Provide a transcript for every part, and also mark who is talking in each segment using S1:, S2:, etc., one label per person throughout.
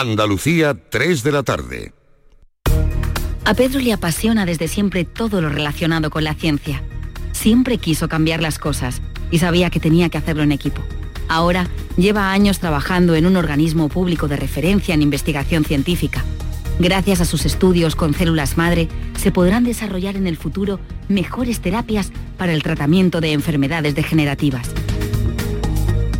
S1: Andalucía, 3 de la tarde.
S2: A Pedro le apasiona desde siempre todo lo relacionado con la ciencia. Siempre quiso cambiar las cosas y sabía que tenía que hacerlo en equipo. Ahora lleva años trabajando en un organismo público de referencia en investigación científica. Gracias a sus estudios con células madre, se podrán desarrollar en el futuro mejores terapias para el tratamiento de enfermedades degenerativas.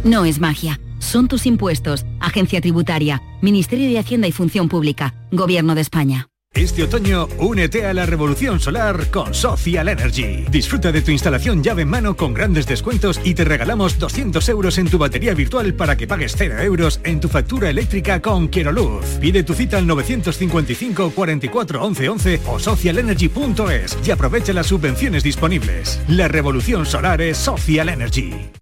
S2: No es magia, son tus impuestos, Agencia Tributaria, Ministerio de Hacienda y Función Pública, Gobierno de España.
S3: Este otoño, únete a la revolución solar con Social Energy. Disfruta de tu instalación llave en mano con grandes descuentos y te regalamos 200 euros en tu batería virtual para que pagues 0 euros en tu factura eléctrica con Luz. Pide tu cita al 955 44 11 11 o socialenergy.es y aprovecha las subvenciones disponibles. La revolución solar es Social Energy.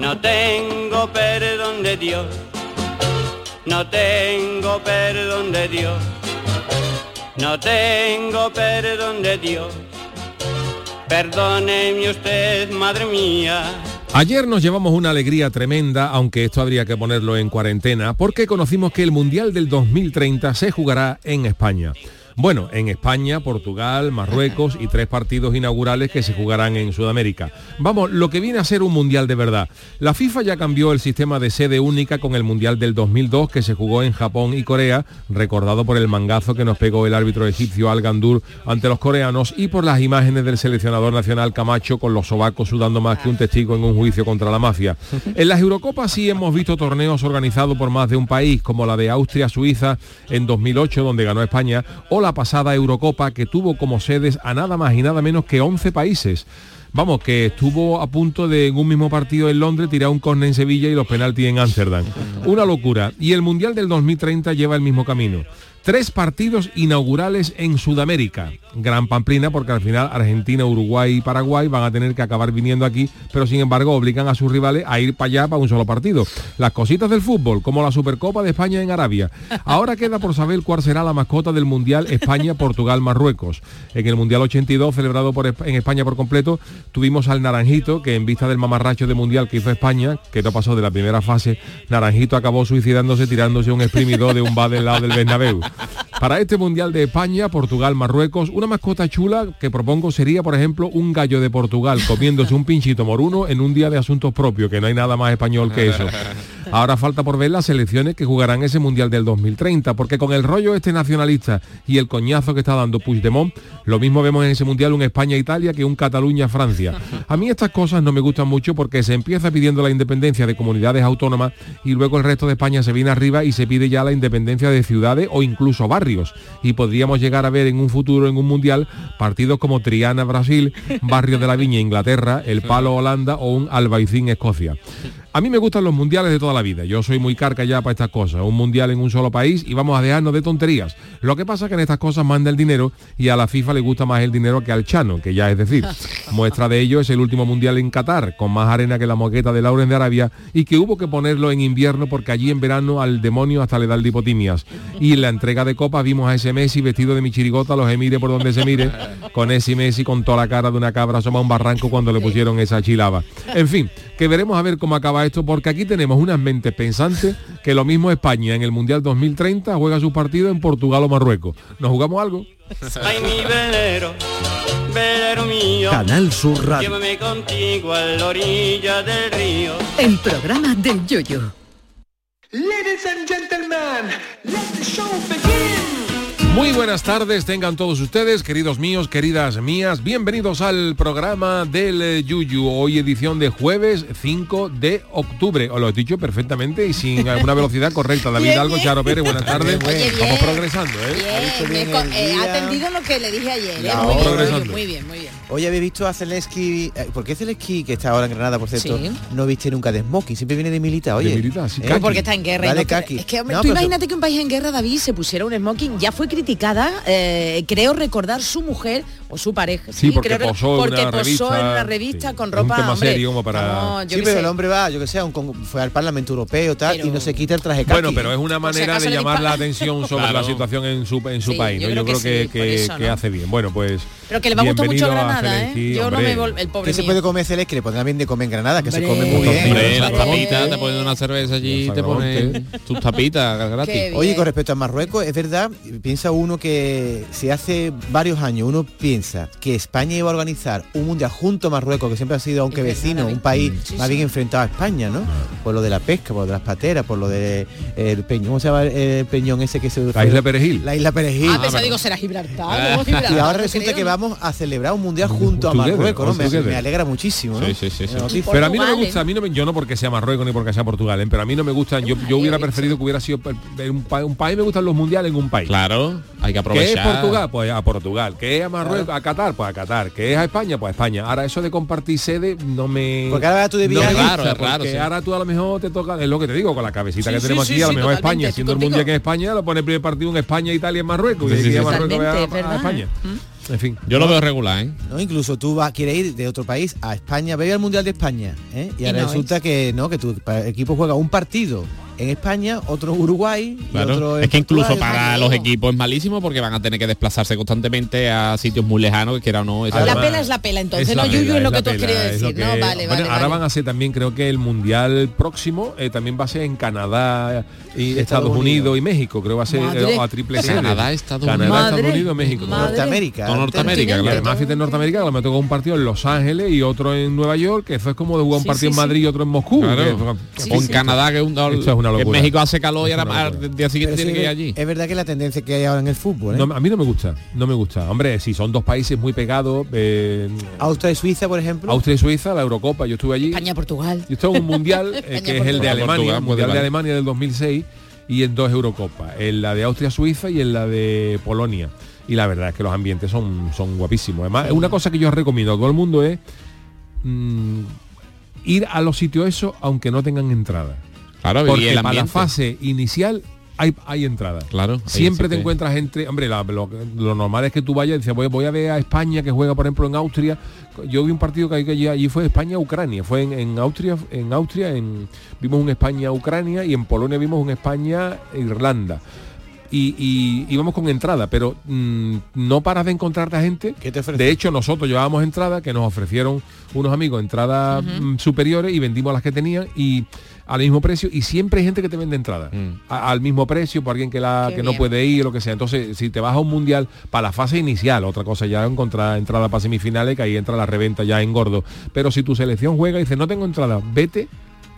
S4: no tengo perdón de Dios, no tengo perdón de Dios, no tengo perdón de Dios. Perdóneme usted, madre mía.
S5: Ayer nos llevamos una alegría tremenda, aunque esto habría que ponerlo en cuarentena, porque conocimos que el Mundial del 2030 se jugará en España. Bueno, en España, Portugal, Marruecos y tres partidos inaugurales que se jugarán en Sudamérica. Vamos, lo que viene a ser un mundial de verdad. La FIFA ya cambió el sistema de sede única con el mundial del 2002 que se jugó en Japón y Corea, recordado por el mangazo que nos pegó el árbitro egipcio Al Gandur ante los coreanos y por las imágenes del seleccionador nacional Camacho con los sobacos sudando más que un testigo en un juicio contra la mafia. En las Eurocopas sí hemos visto torneos organizados por más de un país, como la de Austria-Suiza en 2008, donde ganó España, la pasada Eurocopa que tuvo como sedes a nada más y nada menos que 11 países. Vamos, que estuvo a punto de en un mismo partido en Londres tirar un córner en Sevilla y los penaltis en Ámsterdam. Una locura. Y el Mundial del 2030 lleva el mismo camino. Tres partidos inaugurales en Sudamérica. Gran pamplina porque al final Argentina, Uruguay y Paraguay van a tener que acabar viniendo aquí, pero sin embargo obligan a sus rivales a ir para allá para un solo partido. Las cositas del fútbol, como la Supercopa de España en Arabia. Ahora queda por saber cuál será la mascota del Mundial España-Portugal-Marruecos. En el Mundial 82, celebrado en España por completo, tuvimos al Naranjito, que en vista del mamarracho de Mundial que hizo España, que no pasó de la primera fase, Naranjito acabó suicidándose tirándose un exprimidor de un bar del lado del Bernabéu. Para este Mundial de España, Portugal, Marruecos, una mascota chula que propongo sería, por ejemplo, un gallo de Portugal comiéndose un pinchito moruno en un día de asuntos propios, que no hay nada más español que eso. Ahora falta por ver las selecciones que jugarán ese Mundial del 2030, porque con el rollo este nacionalista y el coñazo que está dando Puigdemont, lo mismo vemos en ese Mundial un España-Italia que un Cataluña-Francia. A mí estas cosas no me gustan mucho porque se empieza pidiendo la independencia de comunidades autónomas y luego el resto de España se viene arriba y se pide ya la independencia de ciudades o incluso barrios. Y podríamos llegar a ver en un futuro, en un mundial, partidos como Triana, Brasil, Barrio de la Viña, Inglaterra, El Palo, Holanda o un Albaicín, Escocia. A mí me gustan los mundiales de toda la vida. Yo soy muy carca ya para estas cosas. Un mundial en un solo país y vamos a dejarnos de tonterías. Lo que pasa es que en estas cosas manda el dinero y a la FIFA le gusta más el dinero que al Chano, que ya es decir. Muestra de ello es el último mundial en Qatar, con más arena que la moqueta de Lauren de Arabia y que hubo que ponerlo en invierno porque allí en verano al demonio hasta le da el dipotimias. Y en la entrega de copas vimos a ese Messi vestido de mi chirigota, los emire por donde se mire, con ese Messi con toda la cara de una cabra asoma un barranco cuando le pusieron esa chilaba. En fin, que veremos a ver cómo acaba esto, porque aquí tenemos unas mentes pensantes que lo mismo España en el Mundial 2030 juega su partido en Portugal o Marruecos. ¿Nos jugamos algo?
S4: Ay, mi velero, velero mío.
S6: Canal Sur Radio.
S4: Llévame contigo a la orilla del río.
S7: El programa del yoyo.
S8: Ladies and gentlemen, let the show begin.
S5: Muy buenas tardes, tengan todos ustedes, queridos míos, queridas mías, bienvenidos al programa del eh, Yuyu, hoy edición de jueves 5 de octubre. Os lo he dicho perfectamente y sin alguna velocidad correcta. David
S9: Bien,
S5: Algo,
S9: bien.
S5: Charo Pérez, buenas tardes.
S9: Oye, bien.
S5: Vamos progresando, ¿eh?
S9: Bien, eh, ha atendido lo que le dije ayer. ¿eh? Muy, bien, muy bien, muy bien, muy bien.
S10: Hoy habéis visto a Zelensky, ¿por qué Zelensky, que está ahora en Granada, por cierto,
S9: Sí.
S10: no viste nunca de smoking? Siempre viene de militar, oye.
S5: De militar, sí,
S10: ¿Eh?
S9: Porque está en guerra. y
S10: Va de
S9: no. Es que hombre,
S10: No,
S9: tú imagínate que un país en guerra, David, se pusiera un smoking. Ya fue criticada, eh, creo recordar su mujer o su pareja.
S5: Sí, porque
S9: creo-
S5: posó en
S9: porque
S5: una
S9: posó
S5: revista,
S9: en una revista
S5: sí.
S9: con ropa.
S5: un tema
S9: hombre,
S5: serio como para-
S9: yo
S10: Sí, pero
S9: sé.
S10: el hombre va, yo que sé, un fue al Parlamento Europeo tal,
S9: Pero-
S10: y no se quita el traje kaki.
S5: Bueno, pero es una manera de llamar la atención sobre
S11: Claro.
S5: la situación en su, en su
S9: Sí,
S5: país.
S9: yo
S5: ¿no? Yo
S9: creo
S5: creo
S9: que
S5: que,
S9: sí, por
S5: que-
S9: eso,
S5: que
S9: ¿no?
S5: hace bien. Bueno, pues...
S9: Pero que le va a gustar mucho Granada, ¿eh? Yo no me el pobre
S10: ¿Qué se puede comer Zelensky? Le pondrán bien de comer en Granada, que se come muy bien.
S11: Las tapitas, te ponen una cerveza allí te ponen tus tapitas gratis.
S10: Oye, con respecto a Marruecos, es verdad, piensa uno que si hace varios años uno piensa que España iba a organizar un mundial junto a Marruecos, que siempre ha sido, aunque vecino, un país
S9: Sí,
S10: más bien enfrentado a España, ¿no? Por lo de la pesca, por lo de las pateras, por lo de eh, el peñón, ¿cómo se llama el, peñón ese que se
S5: La isla Perejil.
S10: La isla Perejil.
S9: Ah, pensaba, digo, será Gibraltar. ¿cómo
S10: y
S9: Gibraltar?
S10: ahora
S9: No
S10: resulta
S9: creo,
S10: que vamos a celebrar un mundial junto a Marruecos, Me, alegra muchísimo, ¿no?
S11: Sí, sí, sí, sí.
S10: La noticia.
S5: Pero a mí no me gusta, a mí no me, yo no porque sea Marruecos ni porque sea Portugal, ¿eh? pero a mí no me gustan, yo, yo hubiera preferido que hubiera sido per- un, un país, me gustan los mundiales en un país.
S11: Claro, hay que
S5: ¿Qué es
S11: aprovechar.
S5: Portugal? Pues a Portugal. ¿Qué es a Marruecos? A Qatar? Pues a Qatar. ¿Qué es a España? Pues a España. Ahora eso de compartir sede no me...
S10: Porque ahora tú de
S5: no gusta, porque
S11: sí.
S5: ahora tú a lo mejor te toca, es lo que te digo, con la cabecita
S9: Sí,
S5: que
S9: sí,
S5: tenemos
S9: sí,
S5: aquí, a lo mejor España, siendo el mundial que es España, lo pone el primer partido en España, Italia, en Marruecos,
S11: Sí,
S5: y a
S11: sí.
S5: Marruecos a- a España. En fin.
S11: Yo lo veo regular, ¿eh?
S10: ¿no? Incluso tú vas, quieres ir de otro país a España, ve al Mundial de España, ¿eh? y,
S9: Y
S10: ahora
S9: no
S10: resulta que no, que tu equipo juega un partido en España, otro Uruguay, y otro en
S11: Es que incluso
S10: Portugal.
S11: para los equipos es malísimo porque van a tener que desplazarse constantemente a sitios muy lejanos que quiera o no. esa-
S9: La pela es la pela, entonces,
S5: Es
S9: no, Yuyu es lo que tú has
S5: pela,
S9: querido
S5: es lo
S9: decir, ¿no?
S5: que-
S9: Vale,
S5: Bueno,
S9: vale,
S5: ahora
S9: vale.
S5: van a ser también, creo que el mundial próximo eh, también va a ser en Canadá y Estados, Unidos.
S10: Unidos.
S5: y México, creo va a ser eh, a triple.
S11: Canadá, Estados
S5: Canadá,
S11: Unidos.
S5: Estados
S9: Madre,
S5: Unidos, México.
S9: madre.
S10: Norteamérica.
S11: Todo Norteamérica,
S5: Y
S11: claro.
S5: además fíjate en Norteamérica, me tocó un partido en Los Ángeles y otro en Nueva York, que eso es como de jugar un
S9: Sí,
S5: partido
S9: sí,
S5: en Madrid y otro en Moscú.
S11: Claro.
S5: que-
S9: Sí,
S11: o en
S9: sí.
S11: Canadá, que es un
S5: Esto es una
S11: que en
S5: locura.
S11: México hace calor y ahora al
S5: locura.
S11: día siguiente tiene
S10: sí,
S11: que ir allí.
S10: Es verdad que la tendencia que hay ahora en el fútbol, ¿eh?
S5: No, a mí no me gusta, no me gusta. Hombre, si son dos países muy pegados, eh,
S10: Austria y Suiza, por ejemplo.
S5: Austria y Suiza, la Eurocopa, yo estuve allí.
S9: España, Portugal.
S5: Yo estuve en un mundial eh,
S9: España,
S5: que es el de. Alemania,
S11: Portugal,
S5: el mundial de. Alemania del 2006 y en dos Eurocopas, en la de Austria-Suiza y en la de Polonia. Y la verdad es que los ambientes son, son guapísimos. Además, una cosa que yo recomiendo a todo el mundo es mm, ir a los sitios esos aunque no tengan entrada.
S11: Claro,
S5: Porque
S11: el
S5: para la fase inicial hay, hay entrada.
S11: Claro.
S5: Siempre te
S11: que-
S5: encuentras entre, hombre, la- lo, lo normal es que tú vayas y dices, voy, voy a ver a España que juega, por ejemplo, en Austria. Yo vi un partido que, hay que allí, allí fue España-Ucrania, fue en, en Austria, en Austria, en, vimos un España-Ucrania y en Polonia vimos un España-Irlanda. Y, y íbamos con entrada, pero mm, no paras de encontrarte a gente.
S10: ¿Qué te?
S5: De hecho, nosotros llevábamos entrada que nos ofrecieron unos amigos entradas mm, superiores y vendimos las que tenían y al mismo precio y siempre hay gente que te vende entrada
S11: Mm.
S5: a- al mismo precio por alguien que la
S9: Qué
S5: que no puede ir o lo que sea. Entonces, si te vas a un mundial para la fase inicial, otra cosa ya encontrar entrada para semifinales, que ahí entra la reventa ya en gordo. Pero si tu selección juega y dice no tengo entrada, vete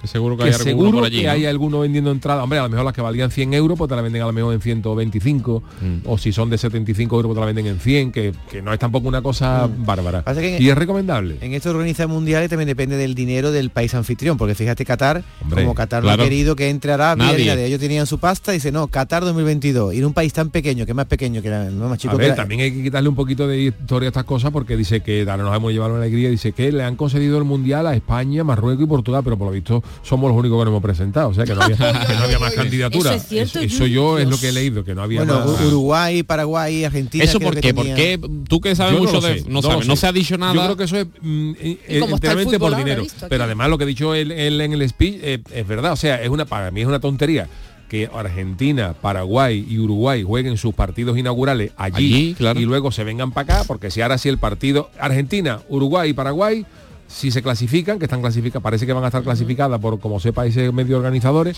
S11: Que seguro que
S5: que
S11: hay alguno
S5: seguro
S11: por allí.
S5: que
S11: ¿no?
S5: hay alguno vendiendo entrada. Hombre, a lo mejor las que valían 100 euros, pues te la venden a lo mejor en 125.
S11: Mm.
S5: O si son de 75 euros, pues te la venden en 100, que, que no es tampoco una cosa bárbara.
S10: Que en-
S5: y es recomendable.
S10: En esto de organizar mundiales también depende del dinero del país anfitrión, porque fíjate Qatar,
S5: Hombre,
S10: como Qatar no
S11: claro.
S10: ha querido que entre Arabia,
S11: nadie.
S10: ellos tenían su pasta y dice, no, Qatar 2022, ir a un país tan pequeño, que es más pequeño que la, no más chico
S5: a
S10: que
S5: ver,
S10: la-
S5: también hay que quitarle un poquito de historia a estas cosas porque dice que ahora nos hemos llevado una alegría, dice que le han concedido el mundial a España, Marruecos y Portugal, pero por lo visto somos los únicos que nos hemos presentado, o sea que no había, que no había más candidaturas.
S9: Eso es cierto,
S5: eso, eso yo es lo que he leído, que no había
S10: Bueno,
S5: más.
S10: Uruguay, Paraguay, Argentina.
S11: ¿Eso por qué? ¿Por
S10: tenían-
S11: qué? Tú que sabes
S5: Yo
S11: mucho de...
S5: sé,
S11: no, sabes, no se ha dicho nada.
S5: Yo creo que eso es mm, eh, enteramente
S9: fútbol
S5: por dinero.
S9: visto.
S5: Pero además lo que ha dicho él, él en el speech eh, es verdad. O sea, es una para mí es una tontería que Argentina, Paraguay y Uruguay jueguen sus partidos inaugurales allí,
S11: Allí, claro.
S5: y luego se vengan para acá, porque si ahora sí el partido Argentina, Uruguay y Paraguay si se clasifican, que están clasificadas, parece que van a estar clasificadas por como sé países medio organizadores,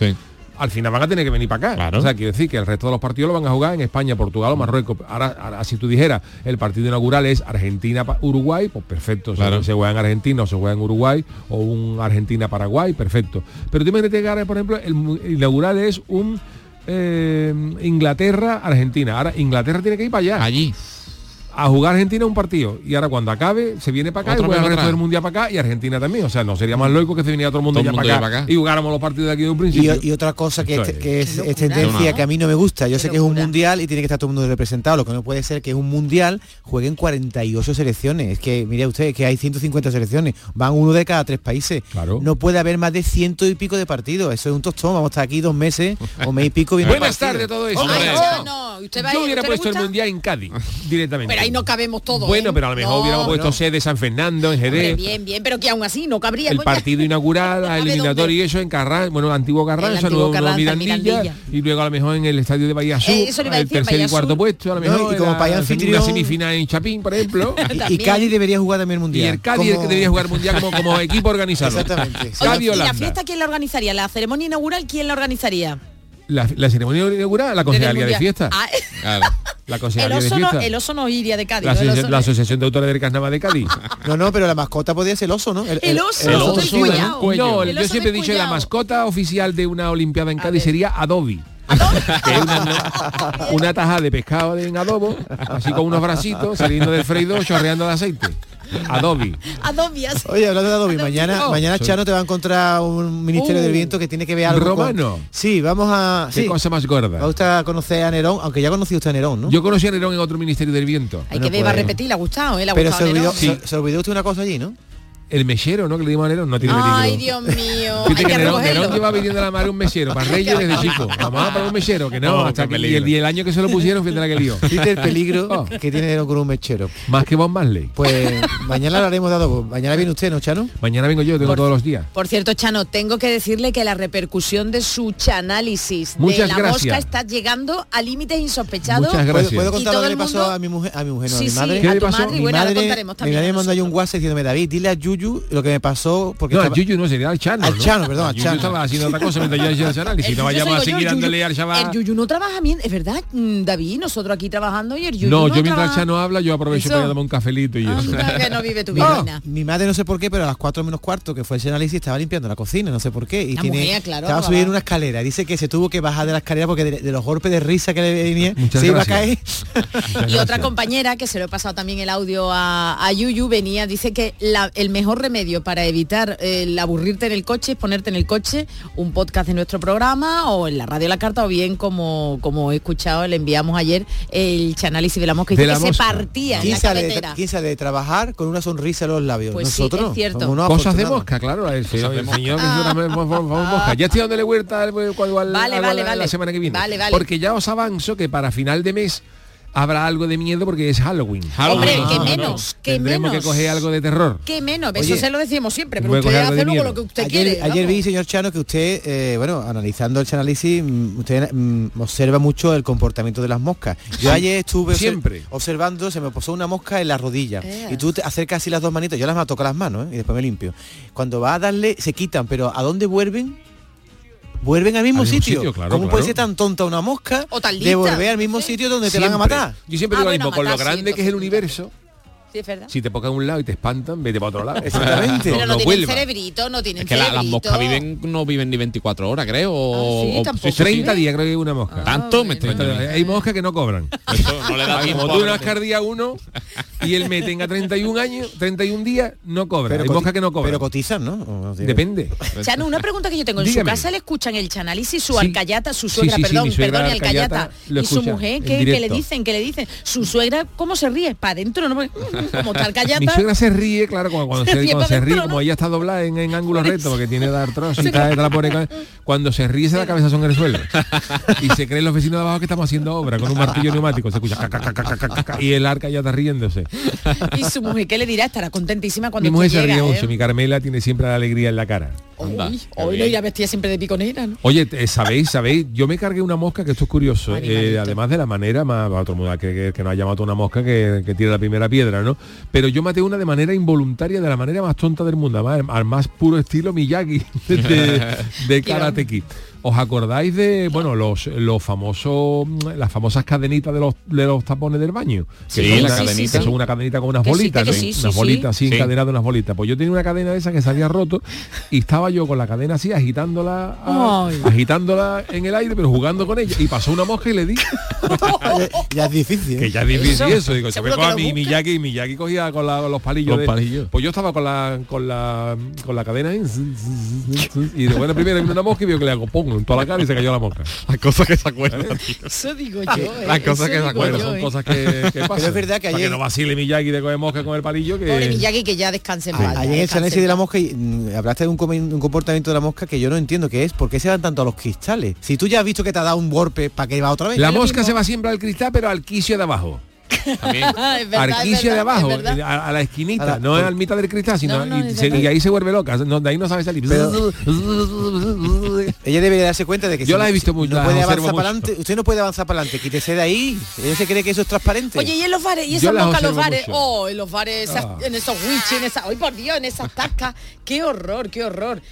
S5: al final van a tener que venir para acá.
S11: Claro.
S5: O sea, quiere decir que el resto de los partidos lo van a jugar en España, Portugal o Marruecos. Ahora, ahora, si tú dijeras, el partido inaugural es Argentina-Uruguay, pues perfecto. Se- juega en Argentina o se juega en Uruguay, o un Argentina-Paraguay, perfecto. Pero tú imagínate que ahora, por ejemplo, el inaugural es un eh, Inglaterra-Argentina. Ahora Inglaterra tiene que ir para allá.
S11: Allí.
S5: A jugar Argentina un partido. Y ahora cuando acabe, se viene para acá y
S11: Otra
S5: juega el resto
S11: atrás.
S5: del mundial para acá y Argentina también. O sea, no sería más lógico que se viniera todo el mundo,
S11: Todo
S5: ya,
S11: el mundo
S5: para acá,
S11: para acá.
S5: y jugáramos los partidos de aquí de un
S10: Y,
S5: principio.
S10: y otra cosa que,
S5: Esto
S10: es,
S5: es-
S10: que es, es tendencia
S11: ¿no?
S10: que a mí no me gusta. Yo sé que es un mundial y tiene que estar todo el mundo representado. Lo que no puede ser que es un mundial jueguen 48 selecciones. Es que, mire usted, que hay 150 selecciones. Van uno de cada tres países.
S5: Claro.
S10: No puede haber más de ciento y pico de partidos. Eso es un tostón. Vamos a estar aquí dos meses o mes y pico viendo
S5: Buenas tardes todo eso.
S11: Hombre.
S9: No, no, usted va
S5: Yo hubiera
S9: ¿usted le
S5: puesto el mundial en Cádiz directamente.
S9: Ahí no cabemos todos.
S5: Bueno,
S9: ¿eh?
S5: pero a lo mejor
S9: No,
S5: hubiéramos puesto
S10: no.
S5: sede San Fernando, en
S9: hombre,
S5: Jerez.
S9: bien, bien, pero que aún así no cabría.
S5: el partido inaugural, la eliminatoria y eso en Carranza, bueno, antiguo Carranza,
S9: Carranza,
S5: Mirandilla,
S9: Mirandilla.
S5: y luego a lo mejor en el estadio de Bahía Sur,
S9: Eh, eso le iba a
S5: el
S9: decir,
S5: tercer
S9: Bahía
S5: y cuarto
S9: Sur.
S5: puesto, a lo
S10: No,
S5: mejor
S10: y como
S5: la-
S10: país
S5: una
S10: anfitrión-
S5: semifinal en Chapín, por ejemplo.
S10: Y, y. Cádiz debería jugar también el
S5: y
S10: mundial.
S5: el Cádiz
S10: Como-
S5: que debería jugar mundial como, como equipo organizado.
S10: Exactamente.
S9: Oye, ¿y la fiesta quién la organizaría? ¿La ceremonia inaugural quién la organizaría?
S5: La, la ceremonia inaugural, la concejalía de
S9: Mundial.
S5: fiesta.
S9: Ah,
S11: Claro.
S5: La
S9: el,
S5: concejalía de
S9: oso no, el oso no iría de Cádiz.
S5: La.
S9: El
S5: asoci-
S9: oso
S5: Asociación de Autores del Carnaval de Cádiz.
S10: No, no, pero la mascota podría ser el oso, ¿no?
S9: El oso,
S11: el oso
S9: del collao.
S5: No,
S9: El
S5: yo
S9: oso
S5: siempre he
S9: del
S5: dicho que la mascota oficial de una olimpiada en Cádiz sería Adobe. que es una, una taja de pescado en adobo, así con unos bracitos saliendo del freidor chorreando de aceite. Adobe.
S9: Adobias.
S10: Oye, hablando de Adobe,
S9: Adobe.
S10: mañana,
S5: Oh,
S10: mañana
S5: soy-
S10: Chano te va a encontrar un ministerio
S5: Uh,
S10: del viento que tiene que ver algo con-
S5: romano.
S10: Sí, vamos a...
S5: Qué
S10: Sí,
S5: cosa más gorda.
S10: va usted a conocer a Nerón, aunque ya conocí usted a Nerón, ¿no?
S5: Yo conocí a Nerón en otro ministerio del viento.
S9: Hay
S10: Bueno,
S9: que ver, va a
S10: pues-
S9: repetir, le ha gustado, ¿eh? Le ha
S10: pero
S9: gustado
S10: se olvidó,
S9: Nerón.
S10: se, se olvidó usted una cosa allí, ¿no?
S5: El mechero, ¿no? Que le dimos a Nerón, no tiene peligro.
S9: Ay, Dios mío.
S5: Fíjate
S9: Hay
S5: que Nerón. Nerón lleva pidiendo a la madre un mesero para Reyes desde chico. Vamos a para un mesero, que no,
S11: Oh,
S5: hasta que, y, el, y el año que se lo pusieron, fíjate la que lío.
S10: Viste el peligro
S5: Oh.
S10: que tiene Nerón con un mechero.
S5: Más que Bob Marley.
S10: Pues mañana hablaremos de Adobe. Mañana viene usted, ¿no, Chano?
S5: Mañana vengo yo, tengo todos los días.
S9: Por cierto, Chano, tengo que decirle que la repercusión de su chanálisis de
S5: Muchas
S9: la
S5: gracias.
S9: mosca está llegando a límites insospechados.
S5: Muchas
S10: ¿Puedo,
S5: gracias.
S10: puedo
S9: Y
S10: contar
S9: todo
S10: lo que
S9: el
S10: le pasó
S9: mundo-
S10: a mi mujer? A mi mujer, no,
S9: Sí,
S10: a mi
S9: sí,
S10: madre.
S5: ¿Qué
S9: a
S5: le
S9: tu
S5: pasó?
S9: madre, y
S10: Mi
S9: bueno,
S10: madre,
S9: contaremos
S10: mi
S9: también.
S10: madre
S9: a
S10: me mandó ahí un. WhatsApp diciéndome, David, dile a Yuyu lo que me pasó porque
S5: No, al
S10: estaba-
S5: Yuyu no, sería al Chano.
S10: Al
S5: ¿no?
S10: Chano, perdón, al
S5: Yuyu
S10: Chano.
S5: estaba haciendo otra cosa mientras yo hacía ese análisis.
S9: El
S5: no vayamos a
S9: yo,
S5: seguir
S9: el Yuyu-
S5: dándole al
S9: El
S5: chaval.
S9: Yuyu no trabaja bien, es verdad, mm, David, nosotros aquí trabajando y el Yuyu
S5: No,
S9: no
S5: yo mientras el Chano habla, yo aprovecho
S9: Eso.
S5: para darme un cafelito y eso.
S9: Anda, que no vive tu
S10: Mi,
S9: vida.
S10: madre no sé por qué, pero a las 4 menos cuarto, que fue ese análisis, estaba limpiando la cocina, no sé por qué. Y
S9: La
S10: tiene,
S9: mujer, claro,
S10: estaba subiendo una escalera. Dice que se tuvo que bajar de la escalera porque de, de los golpes de risa que le venía,
S5: Muchas
S10: se iba a caer.
S9: Y otra compañera, que se lo he pasado también el audio a, a Yuyu, venía, dice que la- el mejor remedio para evitar el aburrirte en el coche es ponerte en el coche un podcast de nuestro programa o en la radio La Carta o bien como, como he escuchado, le enviamos ayer el chanálisis de la mosca y que se partía en
S10: ¿Quién
S9: la
S10: sale, de,
S9: carretera.
S10: quién sale de trabajar con una sonrisa en los labios?
S9: Pues sí,
S10: Nosotros
S9: es cierto.
S5: Cosas de mosca, claro. El señor, el
S11: mosca.
S5: Ya estoy dándole vuelta al- cuando al-
S9: Vale,
S5: al-
S9: vale,
S5: la, la
S9: vale.
S5: semana que viene.
S9: Vale, vale.
S5: Porque ya os avanzo que para final de mes habrá algo de miedo porque es Halloween.
S9: Hombre,
S11: Ah,
S9: que
S11: no.
S9: menos, que
S5: Tendremos
S9: menos.
S5: que coger algo de terror.
S9: Que menos,
S10: Oye,
S9: eso se lo decimos siempre, pero usted hace luego lo que usted
S10: Ayer,
S9: quiere.
S10: ayer
S9: vamos.
S10: vi, señor Chano, que usted, eh, bueno, analizando el análisis, mm, usted mm, observa mucho el comportamiento de las moscas. Yo ayer estuve
S5: Siempre.
S10: observando, se me posó una mosca en la rodilla.
S9: Eh.
S10: Y tú te acercas así las dos manitas, yo las me toco las manos ¿eh? y después me limpio. Cuando va a darle, se quitan, pero ¿a dónde vuelven? Vuelven al mismo,
S5: Al mismo
S10: sitio.
S5: sitio, claro,
S10: ¿Cómo
S5: claro.
S10: puede ser tan tonta una mosca
S9: O tan
S10: de volver al mismo sitio donde te van a matar?
S5: Yo siempre
S9: Ah,
S5: digo lo
S9: bueno,
S5: mismo, con lo
S9: sí,
S5: grande que es el universo,
S9: Sí, es verdad.
S5: si te ponen a un lado y te espantan, vete para otro lado.
S10: Exactamente.
S9: Pero no,
S5: no
S9: tienen
S5: vuelva.
S9: cerebrito, no tienen
S11: Es que la- las
S9: cerebrito.
S11: moscas viven, no viven ni 24 horas, creo. o-
S9: Ah, sí,
S11: o-
S9: tampoco.
S11: sí, sí,
S5: 30
S11: sí.
S5: días creo que hay una mosca.
S11: Tanto me estoy
S5: Hay moscas que no cobran.
S11: Eso no le da tiempo
S5: Como
S11: a
S5: tú nascar día uno y el me tenga 31 años, 31 días, no cobra. Hay
S10: coti-
S5: moscas que no cobran.
S10: Pero cotizan, ¿no? O- o sea,
S5: Depende.
S9: Chano, una pregunta que yo tengo. En
S5: Dígame.
S9: su casa le escuchan el chanálisis, su
S5: Sí.
S9: alcayata, su suegra,
S5: sí, sí,
S9: perdón, perdón, y
S5: alcayata
S9: Y su mujer, ¿qué, le dicen? ¿Qué le dicen? Su suegra, ¿cómo se ríe? Para adentro, ¿no? Como está alcayata.
S5: Mi suegra se ríe, claro, como cuando
S9: Se
S5: se,
S9: ríe
S5: cuando
S9: para
S5: se ríe,
S9: adentro,
S5: como ella está doblada en, en ángulo recto, porque tiene de artrosis tal, cuando se ríe se da cabeza en el suelo. Y se creen los vecinos de abajo que estamos haciendo obra con un martillo neumático. Se escucha y el arca ya está riéndose.
S9: Y su mujer, ¿qué le dirá? Estará contentísima cuando
S5: Mi mujer se ríe
S9: llega,
S5: mucho,
S9: ¿eh?
S5: mi Carmela tiene siempre la alegría en la cara.
S9: Uy, hoy no irá vestida siempre de piconera, ¿no?
S5: Oye, eh, ¿sabéis? ¿Sabéis? Yo me cargué una mosca, que esto es curioso, eh, además de la manera, más a otro mundo que, que, que nos ha llamado una mosca que, que tira la primera piedra, ¿no? Pero yo maté una de manera involuntaria, de la manera más tonta del mundo, además, al más puro estilo Miyagi de, de, de Karate Kid. ¿Os acordáis de, bueno, los, los famosos, las famosas cadenitas de los, de los tapones del baño? Que
S11: Sí,
S5: son una-
S11: cadenita.
S5: que son una cadenita con unas
S9: Que
S5: bolitas,
S9: sí, sí,
S5: unas
S9: sí.
S5: bolitas así
S11: Sí.
S5: encadenadas, unas bolitas. Pues yo tenía una cadena de esa que se había roto y estaba yo con la cadena así agitándola, a- agitándola en el aire, pero jugando con ella. Y pasó una mosca y le di.
S10: ya, ya es difícil. ¿eh?
S5: Que ya es difícil
S9: Eso,
S5: eso. Digo, yo
S9: seguro
S5: me a mi. Miyagi Miyagi cogía con, la- con los palillos.
S11: Los
S5: de-
S11: palillos.
S5: Pues yo estaba con la con la con la cadena ahí, y de buena primera vino una mosca y vio que le hago pongo en toda la cara y se cayó la mosca.
S11: Las cosas que se acuerdan.
S9: Eso digo yo, ¿eh?
S11: Las cosas
S9: Eso
S11: que se acuerdan
S9: yo,
S5: Son
S9: ¿eh?
S5: cosas que, que pasan.
S10: es verdad que
S5: Para
S10: ayer-
S5: no vacile Miyagi de coger mosca con el palillo que...
S9: Pobre Miyagi que ya descanse en
S10: A-
S9: paz.
S10: Ayer en el análisis de la mosca y, mm, hablaste de un, un comportamiento de la mosca que yo no entiendo qué es. ¿Por qué se van tanto a los cristales? Si tú ya has visto que te ha dado un golpe, ¿para qué va otra vez?
S5: La mosca se va siempre al cristal, pero al quicio de abajo.
S11: También.
S9: Es verdad, es
S5: Arquicio de abajo,
S9: es verdad.
S5: a, a la esquinita,
S10: A la-
S5: no al mitad del cristal, sino
S9: No, no,
S5: y,
S9: es
S5: se-
S9: verdad.
S5: y ahí se vuelve loca, no, de ahí no sabe salir.
S10: Pero- Ella debería darse cuenta de que
S5: Yo
S10: si
S5: la he visto mucho,
S10: no puede avanzar para adelante. Usted no puede avanzar para adelante, quítese de ahí. Ella se cree que eso es transparente.
S9: Oye, y en los bares, y esas moscas en los bares,
S5: mucho.
S9: oh, en los bares, esas-
S5: Ah.
S9: en esos wichis, en esa, ay por Dios, en esas tascas, qué horror, qué horror.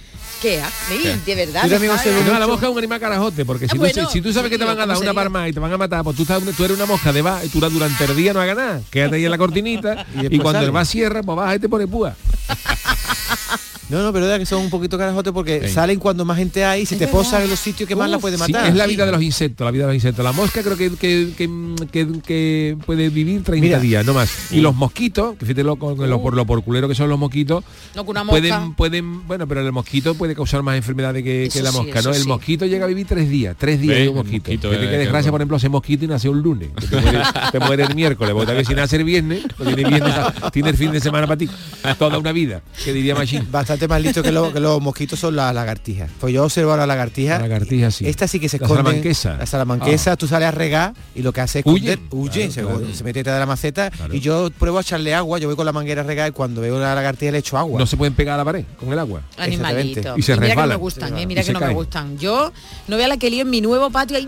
S9: ¿Qué? sí, de verdad.
S10: Yo también.
S5: No, la mosca es un animal carajote, porque si,
S9: Ah,
S5: tú, si tú sabes que te van a dar
S9: ¿cómo
S5: una parma y te van a matar, pues tú, sabes- tú eres una mosca de va y tú durante el día no hagas nada. Quédate ahí en la cortinita
S10: Y
S5: cuando
S10: sale.
S5: el va cierra, pues baja y te pone púa.
S10: No, no, pero es que son un poquito carajotes porque
S11: Sí.
S10: salen cuando más gente hay y se
S9: Es
S10: te
S9: verdad.
S10: posan en los sitios que más la puede
S5: Sí,
S10: matar.
S5: es la vida de los insectos, la vida de los insectos. La mosca creo que, que, que, que- que puede vivir 30
S10: Mira.
S5: días, no más. Y los mosquitos, que fíjate lo, con lo, por lo por culero que son los mosquitos,
S9: No, que una mosca.
S5: pueden, pueden, bueno, pero el mosquito puede causar más enfermedades que, la
S9: sí,
S5: mosca, ¿no? El
S9: sí.
S5: mosquito llega a vivir tres días, tres días
S11: Ve,
S5: de un mosquito.
S11: mosquito
S5: Que desgracia, por ejemplo, ese mosquito y nació un lunes. que te, muere, te muere el miércoles, porque vez si nace el viernes, pues tiene, viernes, tiene el fin de semana para ti. Toda una vida, que diría Machine.
S10: Bastante más listo que, lo- que los mosquitos son las lagartijas. Pues yo observo a la lagartija.
S5: La lagartija, sí.
S10: Esta sí que se
S5: La
S10: esconde.
S5: salamanquesa.
S10: La salamanquesa, tú sales a regar y lo que hace es huye,
S5: claro,
S10: se,
S5: claro.
S10: se mete detrás de la maceta
S5: Claro.
S10: y yo pruebo a echarle agua, yo voy con la manguera a regar y cuando veo una lagartija le echo agua.
S5: No se pueden pegar a la pared con el agua.
S9: Animalito.
S5: Y se
S9: mira que no me gustan,
S10: Sí,
S9: eh, mira
S5: y
S9: que no me gustan. Yo no vea la que lío en mi nuevo patio, y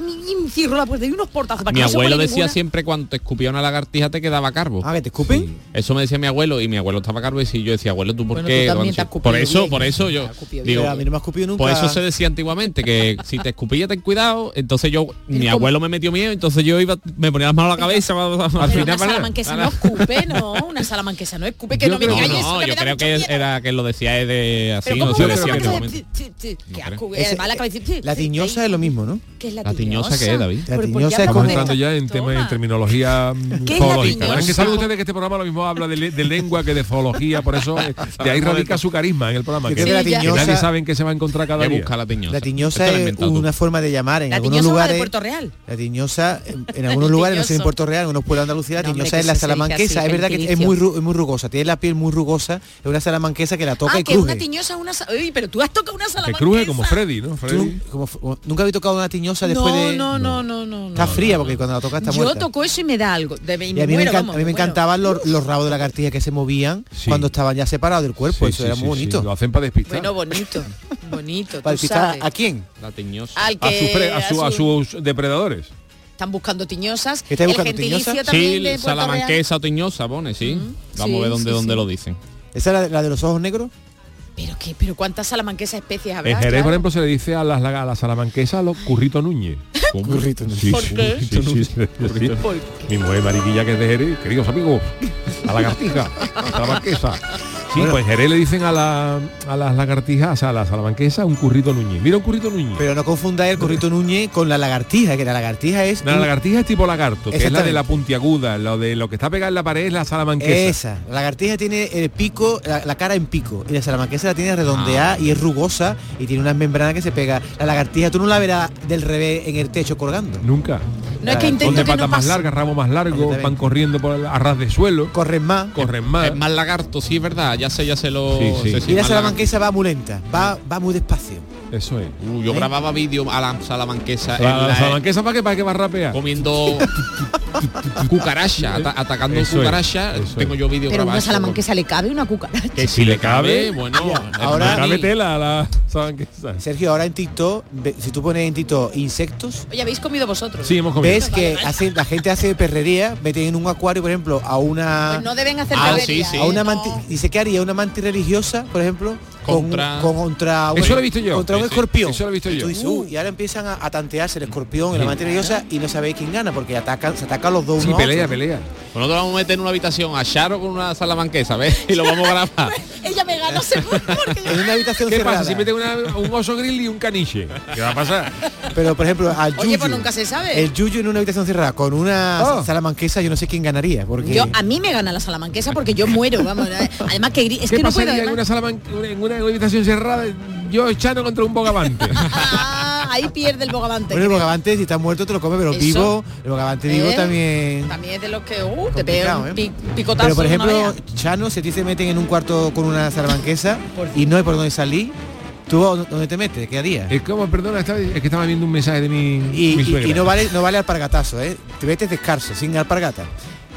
S9: cierro la puerta y unos portazos para que
S11: Mi abuelo decía
S9: ninguna.
S11: siempre cuando te escupía una lagartija te quedaba carbo.
S10: Ah, que te escupen.
S11: Eso me decía mi abuelo y mi abuelo estaba carbo y si yo decía, abuelo, ¿tú por
S9: Bueno,
S11: qué?
S9: tú también te has
S11: por
S9: escupido
S11: eso,
S9: bien.
S11: por eso yo digo,
S10: a mí no me ha escupido nunca.
S11: Pues eso se decía antiguamente, que si te escupía ten cuidado, entonces yo, mi
S9: como-
S11: abuelo me metió miedo, entonces yo iba, me ponía las manos a la cabeza, al
S9: Pero
S11: final
S9: una salamanquesa no escupe, no, una salamanquesa no escupe, que
S5: Yo
S9: no me
S5: que
S9: eso,
S11: no,
S9: que
S11: yo
S9: me
S11: creo que
S9: miedo.
S11: era que lo decía de así,
S9: Pero
S11: no
S9: ¿cómo
S11: se decía antiguamente.
S9: Que la
S10: La tiñosa es lo mismo, ¿no?
S9: ¿Qué es la
S11: La tiñosa qué es, David?
S10: La
S9: ¿por qué
S10: tiñosa es como-
S5: entrando ya en temas en terminología mm,
S9: ¿Qué es la
S5: zoológica. Es que
S9: tiñosa?
S5: saben ustedes que este programa lo mismo habla de lengua que de zoología, por eso eh, de ahí radica su carisma en el programa.
S10: Yo
S5: Que,
S10: que la
S9: ya.
S5: que nadie
S10: tiñosa,
S5: sabe en qué se va a encontrar cada
S11: ¿Qué
S5: día.
S11: busca la tiñosa?
S10: la tiñosa es
S11: tú.
S10: una forma de llamar en
S9: La
S10: algunos
S9: tiñosa
S10: lugares.
S9: de Puerto Real.
S10: La tiñosa, en, en algunos lugares, no sé, en. Puerto Real, en algunos pueblos de Andalucía, la
S9: No,
S10: tiñosa
S9: que
S10: es la salamanquesa.
S9: así,
S10: es verdad que es muy, ru- es muy rugosa, tiene la piel muy rugosa, es una salamanquesa que la toca
S9: Ah,
S10: y
S9: que una tiñosa, una... Uy, pero tú has tocado una
S5: Que
S9: salamanquesa.
S5: cruje como Freddy, ¿no? Freddy.
S10: como como- nunca había tocado una tiñosa después
S9: no,
S10: de...
S9: no, no, no, no,
S10: Está fría porque cuando la toca está
S9: Yo
S10: muerta.
S9: toco eso y me da algo.
S10: A mí, me, encantaban los, los rabos de la cartilla que se movían cuando estaban ya separados del cuerpo, eso era muy
S5: sí,
S10: bonito.
S5: Lo hacen para despistar.
S9: Bueno, bonito, bonito.
S10: ¿Para despistar a quién?
S11: La tiñosa.
S9: Al
S5: a,
S9: que
S5: sus pre- a, su- a
S9: su-
S5: sus depredadores.
S9: están buscando tiñosas.
S10: ¿Qué
S9: el
S10: buscando,
S9: gentilicio
S10: tiñosa?
S9: también
S11: Sí, salamanquesa o tiñosa, pone, sí. Vamos
S9: sí,
S11: a ver dónde,
S9: sí,
S11: dónde
S9: sí.
S11: lo dicen.
S10: ¿Esa es la, la de los ojos negros?
S9: Pero qué, pero cuántas salamanquesas especies habrá.
S5: En Jerez,
S9: claro?
S5: por ejemplo, se le dice a las, a las salamanquesas los currito Núñez.
S10: Currito, ¿no?
S5: Sí,
S9: ¿Por
S5: sí,
S9: qué?
S5: sí, sí, sí, sí. Mi mujer mariquilla que es de Jerez, queridos amigos, a la lagartija, a la marquesa. Sí,
S10: Bueno.
S5: pues Jerez le dicen a, la, a las lagartijas, a la salamanquesa, un currito Núñez. Mira un currito Núñez.
S10: Pero no confundáis el currito Núñez con la lagartija, que la lagartija es...
S5: No, la lagartija es tipo lagarto, que es la de la puntiaguda, lo de lo que está pegado en la pared es la salamanquesa.
S10: Esa, la lagartija tiene el pico, la, la cara en pico y la salamanquesa la tiene redondeada y es rugosa y tiene unas membranas que se pega. La lagartija tú no la verás del revés en el techo colgando.
S5: Nunca.
S9: No es que
S5: Son
S9: intento
S5: de
S9: que no
S5: patas más
S9: pase.
S5: largas, rabo más largo, van corriendo por el- a ras de suelo,
S10: Corren más.
S5: corren más.
S11: Es más lagarto, sí, es verdad. Ya sé, ya sé lo...
S5: Sí, sí.
S11: sé, sí,
S10: y la
S11: más
S10: salamanquesa va muy lenta, va, va muy despacio.
S5: Eso es.
S11: Uh, yo grababa vídeo a la salamanquesa.
S5: La,
S11: en
S5: la
S11: la-
S5: salamanquesa para qué, para qué va a rapear.
S11: comiendo cucaracha, ata- atacando
S5: Eso
S11: cucaracha. Tengo yo vídeo
S9: Pero a una
S11: grabado.
S9: salamanquesa le cabe una cucaracha.
S11: Que si le cabe, bueno,
S10: ahora-
S5: Cabe tela a la salamanquesa.
S10: Sergio, ahora en TikTok, si tú pones en TikTok insectos,
S9: Oye, ¿habéis comido vosotros?
S5: Sí, hemos comido.
S10: ves que hace, la gente hace perrería, meten en un acuario, por ejemplo, a una
S9: Pues no deben hacer
S11: Ah,
S9: perrería,
S11: sí, sí.
S10: a una
S9: ¿eh?
S10: manti dice que haría una mantis religiosa, por ejemplo,
S11: Contra-
S10: con, contra
S5: Eso lo he visto yo.
S10: contra un
S11: Sí,
S10: escorpión.
S5: Eso lo he visto
S10: Y
S5: yo.
S10: tú dices, "Uh", y ahora empiezan a, a tantearse el escorpión y la mantis religiosa y no sabéis quién gana porque atacan, se atacan los dos
S5: Sí, pelea, pelea.
S11: Pues nosotros vamos a meter en una habitación a Charo con una salamanquesa, ¿ves? Y lo vamos a grabar.
S9: Ella me gana seguro porque
S10: En una habitación
S5: ¿Qué
S10: cerrada.
S5: pasa si mete una- un oso grizzly y un caniche? ¿Qué va a pasar?
S10: Pero por ejemplo, al
S9: Oye,
S10: Yuyu,
S9: pues nunca se sabe.
S10: el Yuyu en una habitación cerrada con una
S5: Oh.
S10: salamanquesa, yo no sé quién ganaría, porque
S9: Yo, a mí me gana la salamanquesa porque yo muero, vamos. Además que es
S5: ¿Qué
S9: que no puedo.
S5: pasaría en una, salaman- en una habitación cerrada? Yo echando contra un bogavante.
S9: Ah, ahí pierde el bogavante.
S10: Bueno, el bogavante si está muerto te lo come, pero
S9: Eso.
S10: vivo, el bogavante vivo
S9: ¿Eh?
S10: también.
S9: También es de los que uh, te pega un
S10: ¿eh?
S9: pi- picotazo.
S10: Pero por ejemplo. Chano, si a ti se meten en un cuarto con una salamanquesa y no hay por dónde salir, ¿tú dónde te metes? ¿Qué harías?
S5: es como, perdona, estaba- es que estaba viendo un mensaje de mi,
S10: Y,
S5: mi
S10: y-
S5: suegra.
S10: y no vale no vale alpargatazo, ¿eh? Te metes descalzo, sin alpargata.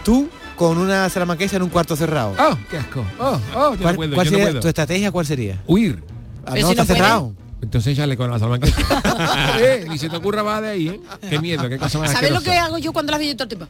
S10: Tú con una salamanquesa en un cuarto cerrado.
S5: ¡Oh, qué asco! ¡Oh, oh! Yo no
S10: ¿Cuál,
S5: puedo,
S10: cuál
S5: yo no
S10: sería-
S5: puedo.
S10: ¿Tu estrategia cuál sería?
S5: Huir.
S10: Ah,
S9: Pero
S10: no,
S9: si no
S10: está
S9: puede.
S10: cerrado.
S5: Entonces ya le con la salamanquesa. eh, y se te ocurra va de ahí, ¿eh? Qué miedo, qué cosa más
S9: ¿Sabes lo que hago yo cuando las veo yo todo el tiempo?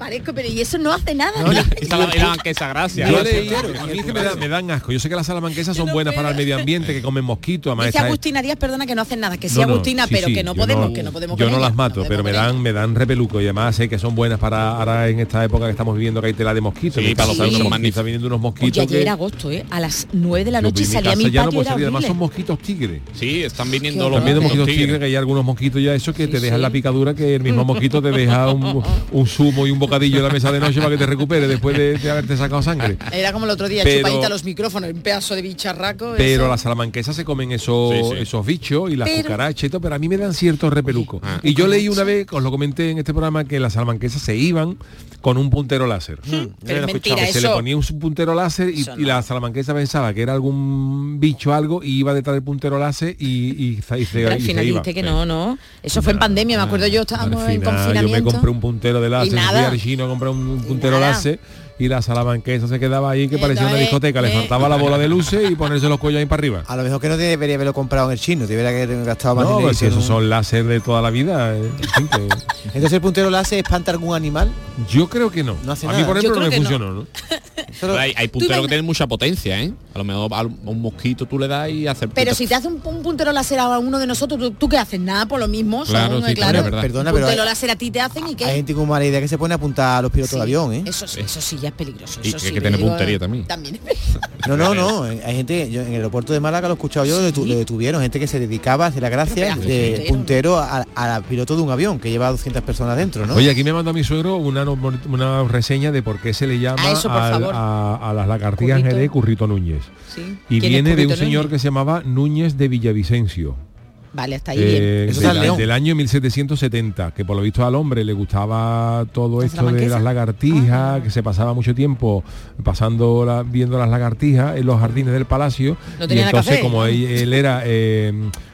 S9: Parezco, pero y eso no hace nada.
S10: No,
S9: ¿no?
S11: Y y la banquesa, gracias.
S5: Yo
S11: gracias.
S5: leí, a mí es que me, da- me dan asco. Yo sé que las salamanquesas son buenas para el medio ambiente, que comen mosquitos, además
S9: Dice Agustina Díaz, perdona que no hacen nada, que sí
S5: No, no,
S9: Agustina,
S5: sí,
S9: pero
S5: sí,
S9: que no podemos, que no podemos
S5: Yo no las mato, pero me dan, me dan repeluco y además sé que son buenas para ahora en esta época que estamos viviendo que hay tela de mosquitos.
S11: Sí, para los
S5: están viniendo unos mosquitos.
S9: Oye, ayer
S5: que-
S9: era agosto, ¿eh? A las 9 de la noche y salía mi
S5: ya no
S9: patio,
S5: además son mosquitos tigres.
S11: Sí, están viniendo los
S5: mosquitos
S11: tigres.
S5: que hay algunos mosquitos ya eso que te dejan la picadura que el mismo mosquito te deja un, un zumo y un bocadillo en la mesa de noche para que te recupere después de, de haberte sacado sangre.
S9: Era como el otro día,
S5: Pero-
S9: chupadita los micrófonos, un pedazo de bicharraco.
S5: Pero
S9: eso.
S5: las salamanquesas se comen esos,
S11: Sí, sí.
S5: esos bichos y las
S9: Pero-
S5: cucarachas y todo, pero a mí me dan cierto repeluco.
S11: Ah.
S5: y yo leí una vez, os lo comenté en este programa, que las salamanquesas se iban con un puntero láser.
S9: Pero es mentira,
S5: Que se le ponía un puntero láser y, y la salamanquesa pensaba que era algún bicho o algo y iba detrás del puntero láser y, y, se- y se,
S9: Pero al
S5: y se
S9: final
S5: iba.
S9: dijiste que no, no. Eso fue en pandemia, me acuerdo yo, estábamos en confinamiento.
S5: Yo me compré un puntero de
S9: Y
S5: láser, fui
S9: nada.
S5: Chino a comprar un puntero
S9: nada.
S5: Y la salamanquesa se quedaba ahí que parecía una discoteca, le
S9: eh.
S5: faltaba la bola de luces y ponerse los cuellos ahí para arriba.
S10: A lo mejor que no debería haberlo comprado en el chino, debería haber gastado más
S5: No,
S10: dinero.
S5: pues
S10: y
S5: esos
S10: un-
S5: son láser de toda la vida. eh, que-
S10: Entonces el puntero láser espanta algún animal.
S5: Yo creo que no.
S10: No hace
S5: a mí,
S10: nada.
S5: por ejemplo, no me funcionó, ¿no?
S11: Pero hay, hay punteros que tienen mucha potencia, ¿eh? A lo mejor a un mosquito tú le das y hace
S9: Pero si te hace un, un puntero láser a uno de nosotros, ¿tú, tú qué haces? Nada, por lo mismo.
S11: Claro,
S9: son,
S11: sí,
S9: claro.
S11: también es verdad.
S10: Perdona,
S9: un
S10: pero
S9: puntero láser a ti te hacen y qué.
S10: hay gente con mala idea que se pone a apuntar a los pilotos
S9: Sí,
S10: de avión, ¿eh?
S9: Eso, sí, eso sí ya es peligroso.
S11: Y
S9: eso
S11: que
S9: sí,
S11: hay que tener
S9: digo,
S11: puntería también.
S9: También.
S10: No, no, no. eh, Hay gente, yo en el aeropuerto de Málaga lo he escuchado yo, lo, detu- lo detuvieron, gente que se dedicaba a hacer la gracia
S9: Pero
S10: de
S9: de
S10: puntero a, a piloto de un avión que lleva 200 personas dentro, ¿no?
S5: Oye, aquí me mandó mi suegro una, una reseña de por qué se le llama
S9: Ah, eso, por
S5: al- a, a las lagartijas en
S9: Currito.
S5: Núñez.
S9: Sí.
S5: Y
S9: ¿Quién es
S5: viene de un señor que se llamaba Núñez de Villavicencio.
S9: Vale, hasta ahí
S5: eh,
S9: bien.
S10: Eso
S5: de
S10: está en
S5: la-
S10: León.
S5: del año 1770, que por lo visto al hombre le gustaba todo
S9: ¿Las
S5: esto de las lagartijas,
S9: Ah.
S5: que se pasaba mucho tiempo pasando la- viendo las lagartijas en los jardines del palacio.
S9: No
S5: y entonces, como él, él era eh,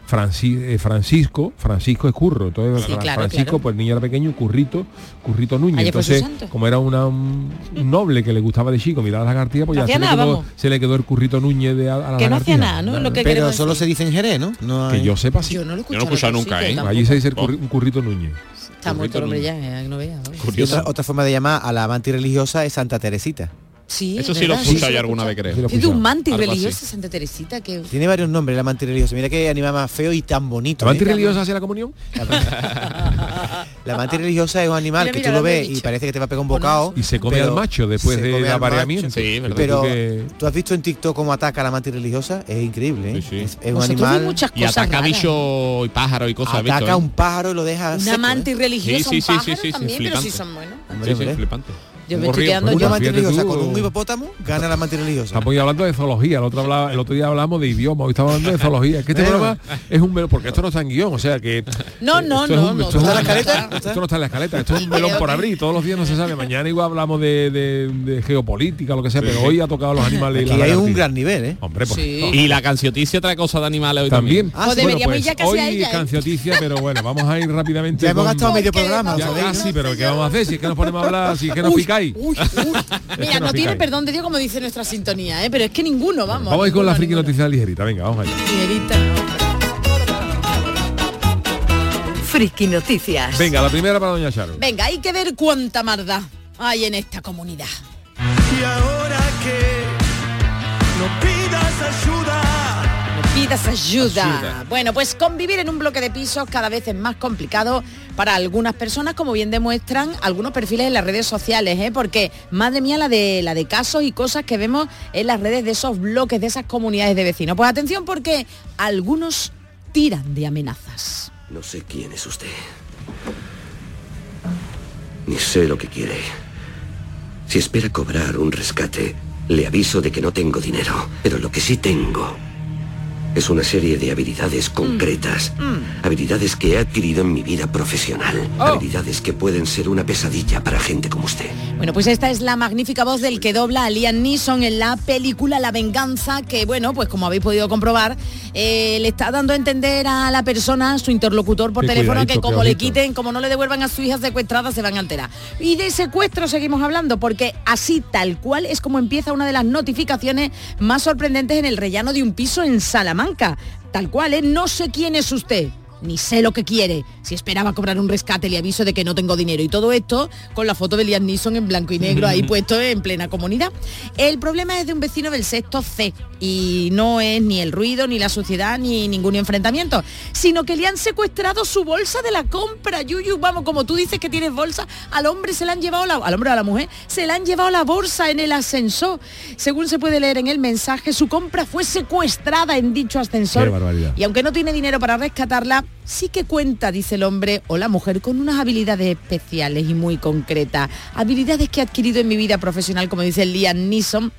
S5: Franci- eh, Francisco, Francisco es curro, entonces
S9: Sí, claro,
S5: Francisco,
S9: claro.
S5: pues el niño era pequeño, currito, currito Núñez. Entonces, como era una, un, noble que le gustaba de chico mirar las lagartijas, pues
S9: No
S5: ya se le, quedó,
S9: vamos.
S5: se le quedó el currito Núñez de a, a la
S9: Que no hacía nada, ¿no? Lo que
S10: Pero solo
S9: decir.
S10: se dice en Jerez, ¿no? no
S5: Que yo sepa sí.
S9: Yo no lo he
S11: no
S9: escuchado. en otro
S11: nunca,
S9: sitio
S11: ¿eh?
S9: tampoco.
S5: Allí se dice el curri- un currito Núñez.
S9: Está muerto el hombre ya, eh, no vea. ¿no?
S10: Y
S11: Curioso.
S10: otra, otra forma de llamar a la mantis religiosa es Santa Teresita.
S9: Sí,
S11: Eso
S9: es
S11: sí lo escuchado
S9: sí,
S11: yo alguna vez,
S5: he
S9: Es de un mantis religiosa. Santa Teresita que
S10: Tiene varios nombres la mantis religiosa. Mira qué animal más feo y tan bonito.
S5: ¿La mantis
S10: ¿eh?
S5: religiosa hace la comunión?
S10: La mantis religiosa es un animal
S9: Mira,
S10: que
S9: mira,
S10: tú lo ves y parece que te va a pegar un bocado.
S5: Y se come al macho después del apareamiento.
S11: Sí.
S10: Pero
S5: que-
S10: tú has visto en TikTok cómo ataca a la mantis religiosa, es increíble, ¿eh? Es, un animal.
S11: Y
S9: cosas
S11: ataca bichos y pájaros y cosas. ¿has
S10: Ataca
S11: eh?
S10: un pájaro y lo deja
S9: Una
S10: ¿eh?
S9: mantis religiosa,
S11: Sí, sí, sí, sí,
S9: pero
S11: flipante.
S9: sí son buenos.
S11: Sí, sí.
S9: Yo me estoy quedando
S5: pues,
S10: Una
S9: yo.
S5: tú.
S10: con un hipopótamo gana la religiosa.
S5: Estamos hablando de zoología, el otro, hablaba- el otro día hablamos de idioma, hoy estamos hablando de zoología. Es que este
S10: Bueno.
S5: programa es un melón, porque esto no está en guion, o sea que...
S9: No, no, no, no,
S5: esto no está en la escaleta, esto es un melón por abrir, todos los días no se sabe. Mañana igual hablamos de, de- de geopolítica, lo que sea, pero hoy ha tocado los animales y
S10: Aquí
S5: la
S10: hay un gran nivel, ¿eh?
S5: Hombre, pues,
S9: Sí.
S11: Y la cancioticia trae cosas de animales hoy
S5: También.
S11: también.
S10: Ah, sí.
S9: deberíamos ir ya casi
S5: hoy
S9: a ella, ¿eh?
S5: cancioticia, pero bueno, vamos a ir rápidamente.
S10: Ya hemos gastado medio programa,
S5: Ya casi, pero ¿qué vamos a hacer? Si es que nos ponemos a hablar, si es que nos
S9: Uy, uy. Mira, no tiene perdón de Dios como dice nuestra sintonía, ¿eh? pero es que ninguno, vamos.
S5: Vamos a ir con la friki
S9: ninguno.
S5: noticia ligerita, venga, vamos allá.
S9: Ligerita.
S7: Friki Noticias.
S5: Venga, la primera para Doña Charo.
S9: Venga, hay que ver cuánta maldad hay en esta comunidad.
S8: Y ahora que no pidas ayuda.
S9: Ayuda. Bueno, pues convivir en un bloque de pisos cada vez es más complicado para algunas personas, como bien demuestran algunos perfiles en las redes sociales, ¿eh? porque madre mía la de la de casos y cosas que vemos en las redes de esos bloques, de esas comunidades de vecinos. Pues atención porque algunos tiran de amenazas.
S12: No sé quién es usted. Ni sé lo que quiere. Si espera cobrar un rescate, le aviso de que no tengo dinero. Pero lo que sí tengo es una serie de habilidades concretas. Habilidades que he adquirido en mi vida profesional. Habilidades que pueden ser una pesadilla para gente como usted.
S9: Bueno, pues esta es la magnífica voz del que dobla a Liam Neeson en la película La Venganza, que bueno, pues como habéis podido comprobar, eh, le está dando a entender a la persona, su interlocutor por
S5: Qué
S9: teléfono, que como le quiten, como no le devuelvan a su hija secuestrada, se van a enterar. Y de secuestro seguimos hablando, porque así tal cual es como empieza una de las notificaciones más sorprendentes en el rellano de un piso en Salamanca. Tal cual, ¿eh? No sé quién es usted. Ni sé lo que quiere. Si esperaba cobrar un rescate, le aviso de que no tengo dinero. Y todo esto con la foto de Liam Neeson en blanco y negro ahí puesto en plena comunidad. El problema es de un vecino del sexto C. Y no es ni el ruido, ni la suciedad, ni ningún enfrentamiento. Sino que le han secuestrado su bolsa de la compra. Yuyu, vamos, como tú dices que tienes bolsa, al hombre se le han llevado la, al hombre o a la mujer, se le han llevado la bolsa en el ascensor. Según se puede leer en el mensaje, su compra fue secuestrada en dicho ascensor.
S5: Qué barbaridad.
S9: Y aunque no tiene dinero para rescatarla, sí que cuenta, dice el hombre o la mujer, con unas habilidades especiales y muy concretas. Habilidades que he adquirido en mi vida profesional, como dice Liam Neeson.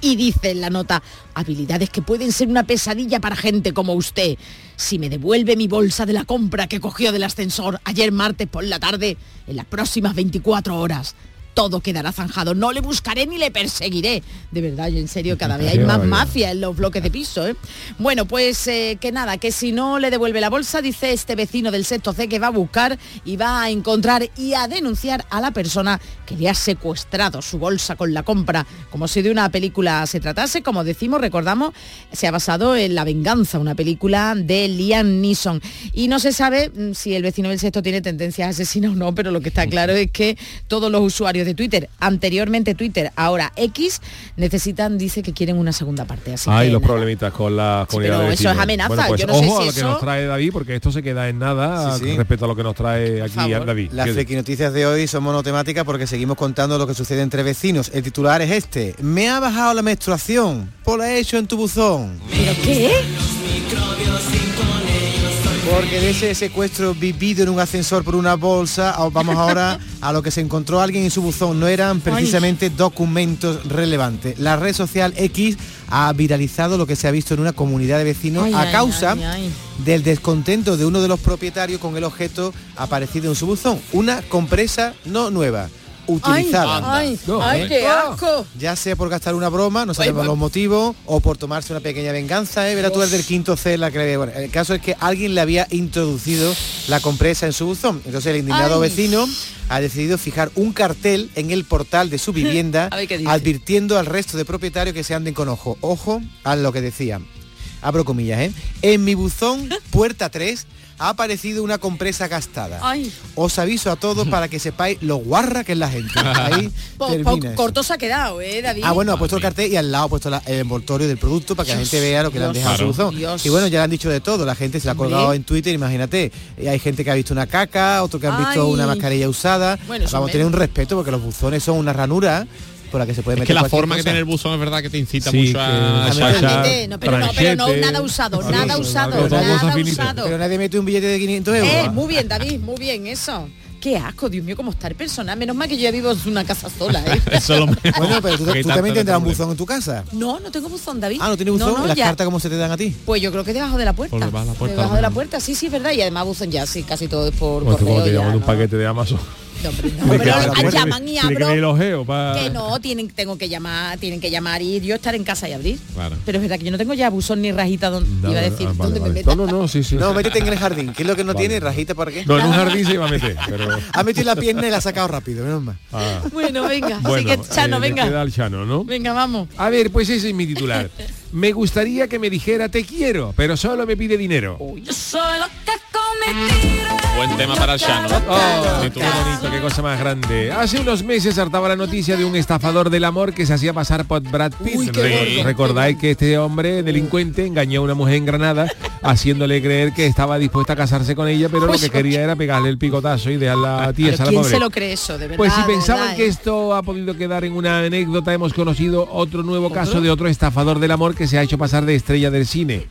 S9: Y dice en la nota, habilidades que pueden ser una pesadilla para gente como usted. Si me devuelve mi bolsa de la compra que cogió del ascensor ayer martes por la tarde, en las próximas 24 horas, todo quedará zanjado. No le buscaré ni le perseguiré. De verdad, yo en serio, cada vez hay más mafia en los bloques de piso. ¿eh? Bueno, pues eh, que nada, que si no le devuelve la bolsa, dice este vecino del sexto C que va a buscar y va a encontrar y a denunciar a la persona que le ha secuestrado su bolsa con la compra. Como si de una película se tratase, como decimos, recordamos, se ha basado en La Venganza, una película de Liam Neeson. Y no se sabe mm, si el vecino del sexto tiene tendencias asesinas o no, pero lo que está claro es que todos los usuarios de Twitter, anteriormente Twitter, ahora X, necesitan, dice que quieren una segunda parte. Así
S5: Hay
S9: que
S5: los
S9: nada.
S5: problemitas con la comunidad
S9: pero
S5: de
S9: eso es amenaza,
S5: Bueno, pues
S9: yo no sé
S5: ojo
S9: si
S5: a lo que nos trae David, porque esto se queda en nada
S10: Sí, sí.
S5: respecto a lo que nos trae aquí. David.
S10: Las
S5: ¿Qué-
S10: friki noticias de hoy son monotemáticas porque seguimos contando lo que sucede entre vecinos. El titular es este. Me ha bajado la menstruación. Por la he hecho en tu buzón.
S9: ¿Pero qué?
S10: Porque de ese secuestro vivido en un ascensor por una bolsa, vamos ahora a lo que se encontró alguien en su buzón. No eran precisamente documentos relevantes. La red social X ha viralizado lo que se ha visto en una comunidad de vecinos
S9: Ay,
S10: a causa
S9: ay, ay.
S10: del descontento de uno de los propietarios con el objeto aparecido en su buzón. Una compresa no nueva, utilizada.
S9: Ay, ay,
S5: ¿eh?
S9: qué asco.
S10: Ya sea por gastar una broma, no sabemos
S9: Ay,
S10: los motivos, o por tomarse una pequeña venganza, ¿eh? Verá tú el del quinto C, la que le- bueno, el caso es que alguien le había introducido la compresa en su buzón. Entonces el indignado
S9: Ay.
S10: vecino ha decidido fijar un cartel en el portal de su vivienda
S9: ver
S10: advirtiendo al resto de propietarios que se anden con ojo. Ojo a lo que decía. Abro comillas, ¿eh? En mi buzón, puerta 3, ha aparecido una compresa gastada.
S9: Ay.
S10: Os aviso a todos para que sepáis lo guarra que es la gente. Ahí
S9: Po- po-
S10: termina eso.
S9: corto se ha quedado, ¿eh, David?
S10: Ah, bueno, ha puesto el cartel y al lado ha puesto la- el envoltorio del producto para que la gente vea lo que le han dejado su
S11: claro.
S10: buzón.
S9: Dios.
S10: Y bueno, ya le han dicho de todo. La gente se la ha
S9: Hombre.
S10: colgado en Twitter, imagínate. Y hay gente que ha visto una caca, otro que han visto una mascarilla usada.
S9: Bueno,
S10: Vamos a tener un respeto porque los buzones son una ranura por la que se puede
S11: Es que la forma que
S10: cosa.
S11: tiene el buzón es verdad que te incita
S5: Sí,
S11: mucho a
S5: que-
S9: no, pero no, pero no, nada usado, nada usado, nada usado.
S10: Pero nadie mete un billete de 500 euros.
S9: Eh, muy bien, David, muy bien, eso. qué asco, Dios mío, cómo está el personal. Menos mal que yo ya vivo en una casa sola, ¿eh?
S11: Eso lo.
S10: Bueno, pero tú,
S11: Que
S10: también tendrás un buzón en tu casa.
S9: No, no tengo buzón, David.
S10: Ah, no tienes buzón.
S9: No,
S10: ¿Y las
S9: ya-
S10: cartas cómo se te dan a ti?
S9: Pues yo creo que debajo de la puerta.
S11: Por debajo de la puerta,
S9: debajo de la
S11: ¿no?
S9: puerta, sí, sí, es verdad. Y además buzón ya, sí, casi todo es por
S5: Pues como
S9: correo.
S5: te
S9: ya,
S5: un
S9: ¿no?
S5: paquete de Amazon.
S9: No, hombre, no,
S5: que
S9: pero llaman y
S5: que
S9: abro.
S5: venir el ojeo pa-
S9: Que no, tienen, tengo que llamar, tienen que llamar y yo estar en casa y abrir.
S11: Claro.
S9: Pero es verdad que yo no tengo ya buzón ni rajita donde
S5: No,
S9: iba a
S5: no,
S9: decir
S5: ah, vale,
S9: dónde
S5: vale.
S9: me meta.
S5: No, no, no, sí, sí.
S10: No, métete en el jardín. ¿Qué es lo que no tiene? ¿Rajita para qué?
S5: No, en un jardín se iba a meter, pero...
S10: Ha metido la pierna y la ha sacado rápido, menos mal.
S5: ah.
S9: Bueno, venga,
S5: Bueno,
S9: así que Chano,
S5: eh,
S9: venga.
S5: queda al Chano, ¿no?
S9: Venga, vamos.
S5: A ver, pues ese es mi titular. Me gustaría que me dijera te quiero, pero solo me pide dinero.
S11: Buen tema para el Shano.
S5: Oh, qué
S11: Titular.
S5: bonito, qué cosa más grande. Hace unos meses hartaba la noticia de un estafador del amor que se hacía pasar por Brad Pitt.
S9: Uy.
S5: Recordáis que este hombre delincuente engañó a una mujer en Granada haciéndole creer que estaba dispuesta a casarse con ella, pero lo que quería era pegarle el picotazo y dejarla
S9: Pero
S5: tiesa a la
S9: ¿Quién
S5: pobre.
S9: se lo cree eso, de verdad?
S5: Pues si pensaban
S9: verdad,
S5: que
S9: eh?
S5: esto ha podido quedar en una anécdota, hemos conocido otro nuevo caso de otro estafador del amor que se ha hecho pasar de estrella del cine.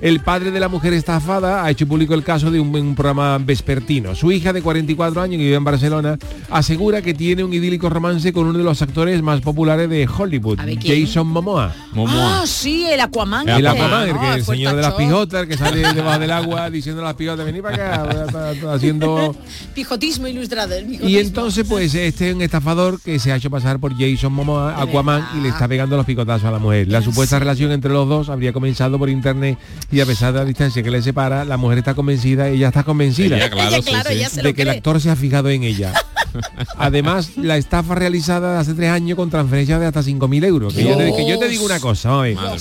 S5: El padre de la mujer estafada ha hecho público el caso de un, un programa vespertino. Su hija de 44 años que vive en Barcelona asegura que tiene un idílico romance con uno de los actores más populares de Hollywood. Jason Momoa.
S9: Ah, sí, el Aquaman.
S5: El. Aquaman, el, que
S9: Ah,
S5: el señor de las pijotas, el que sale debajo del agua diciendo a las pijotas, vení para acá, haciendo
S9: Pijotismo ilustrado. el
S5: y entonces, pues, este es un estafador que se ha hecho pasar por Jason Momoa, Aquaman, y le está pegando los picotazos a la mujer. La supuesta relación entre los dos habría comenzado por internet y a pesar de la distancia que le separa, la mujer está convencida, ella está convencida
S11: Ella, claro, Ella, sí, claro, sí. ella se lo
S5: de que el actor se ha fijado en ella. Además, la estafa realizada hace tres años con transferencias de hasta 5.000 euros. Que yo, te, que yo te digo una cosa, oye.
S11: Madre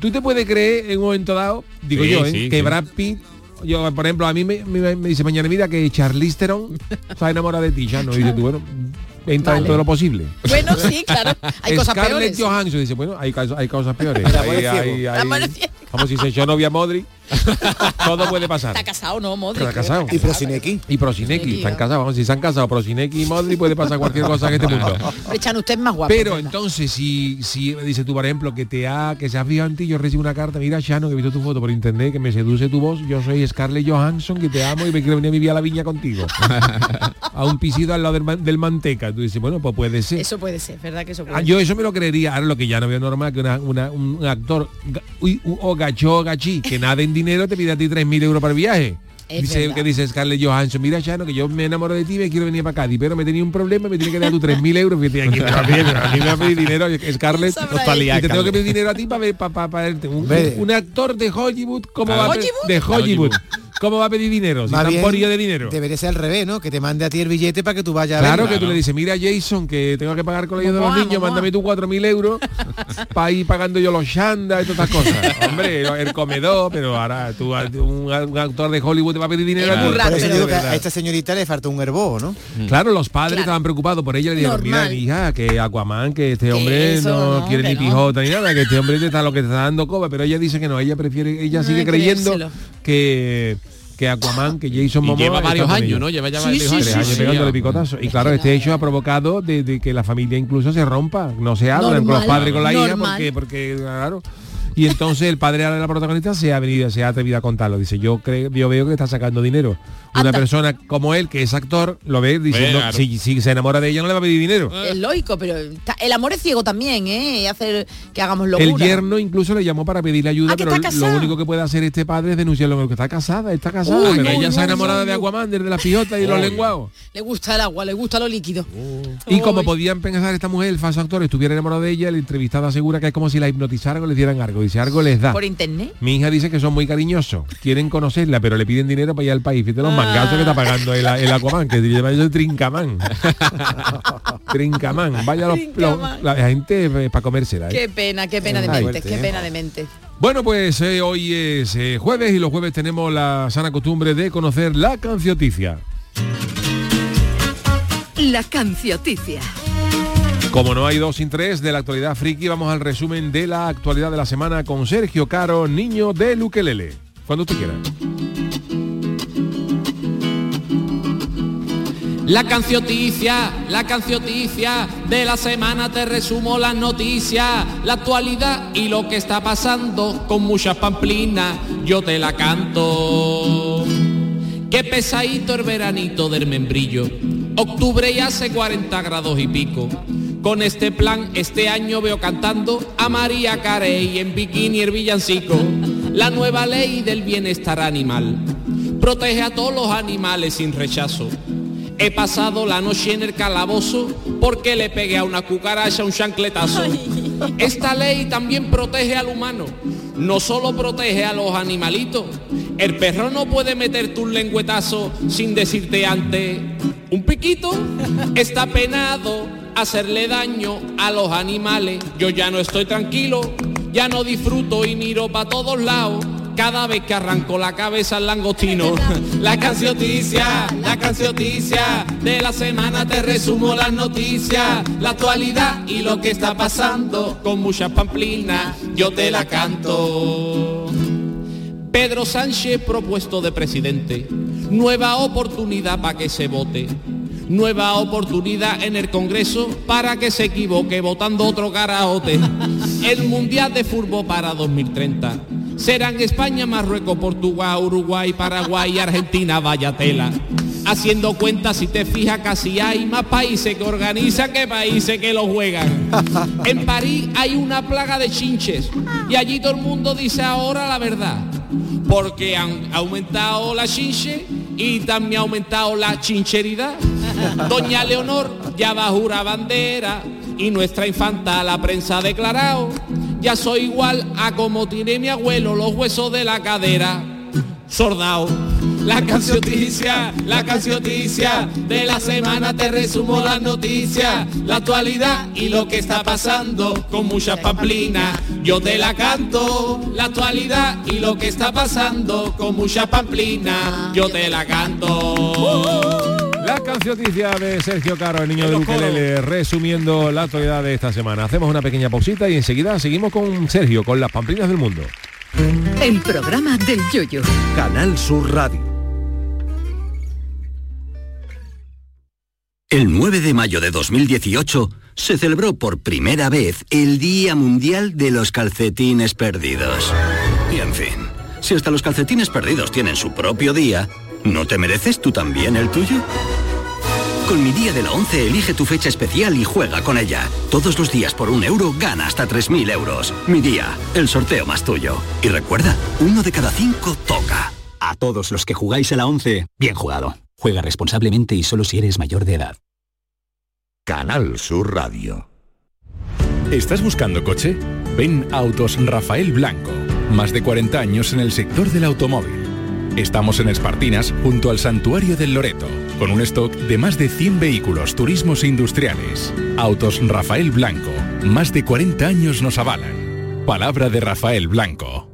S5: Tú te puedes creer en un momento dado, digo
S11: Sí,
S5: yo, ¿eh?
S11: sí,
S5: que
S11: sí.
S5: Brad Pitt yo, por ejemplo, a mí me, me- me dice mañana vida que Charlize Theron está enamorada de ti, ya no. Y dice tú, bueno, entra
S9: Vale.
S5: dentro de lo posible.
S9: Bueno, sí, claro. Hay cosas
S5: Scarlett
S9: peores.
S5: Johansson dice, bueno, hay, casos- hay cosas peores.
S10: El
S5: Hay- hay- como si se echó novia a Modri. Todo puede pasar.
S9: Está casado, ¿no, Modric?
S5: Está casado.
S10: Y Prosineki.
S5: Y Prosineki, están casados. Vamos, si se han casado Prosineki y Modri puede pasar cualquier cosa en este mundo.
S9: Chano, usted más guapo.
S5: Pero entonces, si, si dice tú, por ejemplo, que te ha, que se ha fijado en ti, yo recibo una carta, mira, Chano, que he visto tu foto por internet, que me seduce tu voz, yo soy Scarlett Johansson, que te amo y me quiero venir a vivir a la viña contigo. a un pisito al lado del manteca. Tú dices, bueno, pues puede ser.
S9: Eso puede ser, ¿verdad que eso puede
S5: Ah, yo eso me lo creería. Ahora lo que ya no veo normal que una- una- un actor o gacho o gachí que nada en dinero te pide a ti 3.000 euros para el viaje.
S9: Es
S5: dice
S9: verdad.
S5: que dice Scarlett Johansson, mira Chano, que yo me enamoro de ti, me quiero venir para Cádiz, pero me tenía un problema, me tiene que dar tu 3.000 euros, fíjate, aquí a mí me va a pedir dinero, Scarlett, y te tengo que pedir dinero a ti para ver, para, para, para verte. un, actor de Hollywood, ¿cómo
S11: Ah,
S5: va a pe-
S9: ¿Hollywood?
S5: de Hollywood? ¿Cómo va a pedir dinero? Si
S10: bien,
S5: porillo de dinero.
S10: Debería ser al revés, ¿no? Que te mande a ti el billete para que tú vayas a
S5: Claro que tú le dices, mira Jason, que tengo que pagar con los de los niños, mándame tú 4.000 euros para ir pagando yo los shandas y todas estas cosas. Hombre, el comedor, pero ahora tú, un, un actor de Hollywood te va a pedir dinero
S10: Por
S9: pero
S10: que
S5: verdad.
S10: a esta señorita le falta un herbo, ¿no?
S5: Claro, los padres
S9: Claro.
S5: estaban preocupados por ella, le dijeron, mira, hija, que Aquaman, que este hombre
S9: eso,
S5: no,
S9: no,
S5: quiere ni
S9: no.
S5: pijota ni nada, que este hombre te está lo que te está dando coba, pero ella dice que no, ella prefiere, ella
S9: No
S5: sigue creyendo
S9: creérselo.
S5: Que que Aquaman, que Jason
S11: Y
S5: Momoa
S11: lleva varios años. ¿no? Lleva ya
S9: Sí,
S11: varios
S9: sí,
S11: años.
S5: tres años
S11: Sí,
S5: pegándole
S11: ya.
S5: picotazo. Y claro, este hecho ha provocado de, de que la familia incluso se rompa, no se hablan con los padres y con la hija, porque, porque claro. Y entonces el padre de la protagonista se ha venido, se ha atrevido a contarlo. Dice, yo creo, yo veo que está sacando dinero. Una
S9: Anda.
S5: persona como él, que es actor, lo ve diciendo,
S11: claro.
S5: si, si se enamora de ella no le va a pedir dinero.
S9: Es lógico, pero el amor es ciego también, ¿eh? Y hacer que hagamos locura.
S5: El yerno incluso le llamó para pedirle ayuda,
S9: Ah,
S5: pero lo único que puede hacer este padre es denunciarlo. Que está casada, está casada,
S9: Uy,
S5: pero
S9: uy,
S5: ella se ha enamorado de. Aquaman, de las pijotas y los lenguados.
S9: Le gusta el agua, le gusta lo líquido.
S5: Y como podían pensar esta mujer, el falso actor, estuviera enamorado de ella, el entrevistado asegura que es como si la hipnotizaran o le dieran algo. Dice, algo les da.
S9: Por internet.
S5: Mi hija dice que son muy cariñosos, quieren conocerla, pero le piden dinero para ir al país. Fíjate los
S9: Ah.
S5: mangazos que está pagando el, el Aquaman, que lleva eso de Trincamán. Trincamán. Vaya los,
S9: Trincamán.
S5: los- la gente para comérsela. ¿eh?
S9: Qué pena, qué pena de mente, qué
S10: Fuerte, ¿eh?
S9: pena de mente.
S5: Bueno, pues eh, hoy es eh, jueves y los jueves tenemos la sana costumbre de conocer la cancioticia.
S7: La cancioticia.
S5: Como no hay dos sin tres de la actualidad friki, vamos al resumen de la actualidad de la semana con Sergio Caro, niño de Luquelele. Cuando usted quiera.
S11: La cancioticia, la cancioticia de la semana te resumo las noticias, la actualidad y lo que está pasando con muchas pamplinas, yo te la canto. Qué pesadito el veranito del membrillo. Octubre y hace 40 grados y pico. Con este plan, este año veo cantando a María Carey en bikini el villancico. La nueva ley del bienestar animal. Protege a todos los animales sin rechazo. He pasado la noche en el calabozo porque le pegué a una cucaracha un chancletazo. Esta ley también protege al humano, no solo protege a los animalitos. El perro no puede meterte un lengüetazo sin decirte antes, un piquito está penado hacerle daño a los animales. Yo ya no estoy tranquilo, ya no disfruto y miro para todos lados cada vez que arranco la cabeza al langostino. La cancioticia, la cancioticia, de la semana te resumo las noticias, la actualidad y lo que está pasando con muchas pamplinas, yo te la canto. Pedro Sánchez propuesto de presidente, nueva oportunidad para que se vote. Nueva oportunidad en el Congreso para que se equivoque votando otro karaote. El Mundial de Fútbol para 2030 serán España, Marruecos, Portugal, Uruguay, Paraguay, Argentina, vaya tela. Haciendo cuentas, si te fijas, casi hay más países que organizan que países que lo juegan. En París hay una plaga de chinches y allí todo el mundo dice ahora la verdad. Porque han aumentado la chinche y también ha aumentado la chincheridad. Doña Leonor ya va a bandera y nuestra infanta la prensa ha declarado ya soy igual a como tiene mi abuelo los huesos de la cadera. Sordao. La cancioticia, la cancioticia, de la semana te resumo las noticias, la actualidad y lo que está pasando con muchas pamplinas. Yo te la canto, la actualidad y lo que está pasando con muchas pamplinas. Yo te la canto.
S5: La cancioticia de Sergio Caro, el niño de Ukelele, resumiendo la actualidad de esta semana. Hacemos una pequeña pausita y enseguida seguimos con Sergio, con las pamplinas del mundo.
S7: El programa del Yoyo.
S6: Canal Sur Radio.
S13: El 9 de mayo de 2018 se celebró por primera vez el Día Mundial de los Calcetines Perdidos. Y en fin, si hasta los calcetines perdidos tienen su propio día, ¿no te mereces tú también el tuyo? Con mi día de la 11 elige tu fecha especial y juega con ella. Todos los días por un euro gana hasta 3.000 euros. Mi día, el sorteo más tuyo. Y recuerda, uno de cada cinco toca.
S14: A todos los que jugáis a la 11, bien jugado. Juega responsablemente y solo si eres mayor de edad.
S1: Canal Sur Radio.
S15: ¿Estás buscando coche? Ven Autos Rafael Blanco. Más de 40 años en el sector del automóvil. Estamos en Espartinas, junto al Santuario del Loreto, con un stock de más de 100 vehículos turismos e industriales. Autos Rafael Blanco. Más de 40 años nos avalan. Palabra de Rafael Blanco.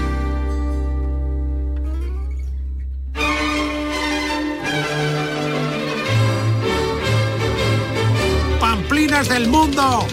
S16: Del mundo.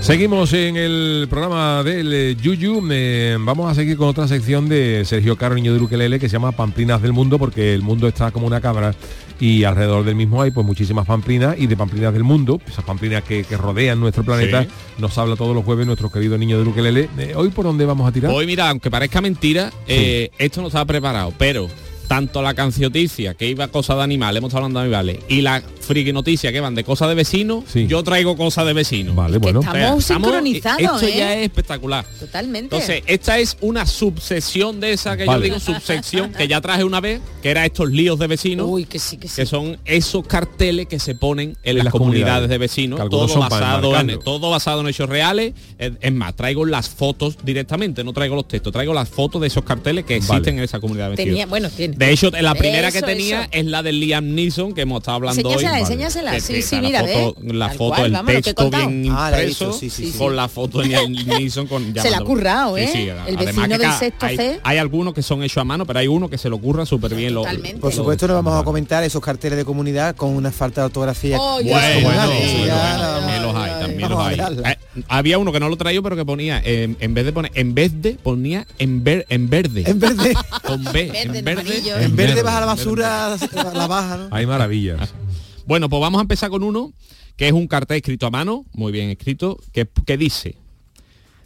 S5: Seguimos en el programa del eh, Yuyu. Eh, vamos a seguir con otra sección de Sergio Caro, niño de Ukelele, que se llama Pamplinas del Mundo, porque el mundo está como una cabra y alrededor del mismo hay pues muchísimas pamplinas y de pamplinas del mundo, esas pamplinas que, que rodean nuestro planeta,
S11: Sí.
S5: nos habla todos los jueves nuestro querido niño de Ukelele. Eh, ¿Hoy por dónde vamos a tirar?
S11: Hoy, mira, aunque parezca mentira, eh, esto no estaba preparado, pero tanto la cancioticia, que iba a cosas de animales, hemos estado hablando de animales, y la friki noticia que van de cosas de vecinos, yo traigo cosas de vecinos.
S5: Vale, bueno.
S9: estamos sincronizados,
S11: Esto
S9: ¿eh?
S11: ya es espectacular.
S9: Totalmente.
S11: Entonces, esta es una subsección de esa que
S5: Vale.
S11: yo digo subsección, que ya traje una vez, que era estos líos de vecinos.
S9: Uy, que sí, que sí.
S11: que son esos carteles que se ponen en,
S5: En
S11: las,
S5: las
S11: comunidades,
S5: comunidades,
S11: de vecinos, todo basado, en, todo basado en hechos reales. Es, más, traigo las fotos directamente, no traigo los textos, traigo las fotos de esos carteles que existen
S5: Vale.
S11: en esa comunidad de vecinos.
S9: Tenía, bueno, tiene.
S11: De hecho, la primera que tenía
S9: eso.
S11: es la del Liam Neeson, que hemos estado hablando hoy.
S9: Enséñasela.
S11: Que-
S9: Sí,
S11: que
S9: sí, mira,
S11: la foto,
S9: ve.
S11: la foto,
S9: cual,
S11: el
S9: vamos,
S11: texto bien
S10: Ah,
S11: impreso,
S10: sí, sí, sí.
S11: con la foto de Liam Neeson con
S9: Se la ha currado, ¿eh? El
S11: además
S9: vecino
S11: que
S9: del sexto
S11: hay,
S9: C.
S11: hay algunos que son hechos a mano, pero hay uno que se lo curra súper bien. lo-.
S10: Por supuesto no vamos a comentar esos carteles de comunidad con una falta de ortografía.
S9: Oh,
S11: Bueno, bueno, también los hay, también
S10: Vamos
S11: los
S10: a
S11: hay.
S10: mirarla.
S11: Eh, había uno que no lo traía, pero que ponía, eh, en vez de poner, en vez de, ponía en, ver, en verde.
S10: En verde,
S11: Con B, en verde.
S10: en verde
S5: verde,
S10: baja la
S11: en
S10: basura, la baja, ¿no?
S5: Hay maravillas.
S11: Bueno, pues vamos a empezar con uno que es un cartel escrito a mano, muy bien escrito, que, que dice,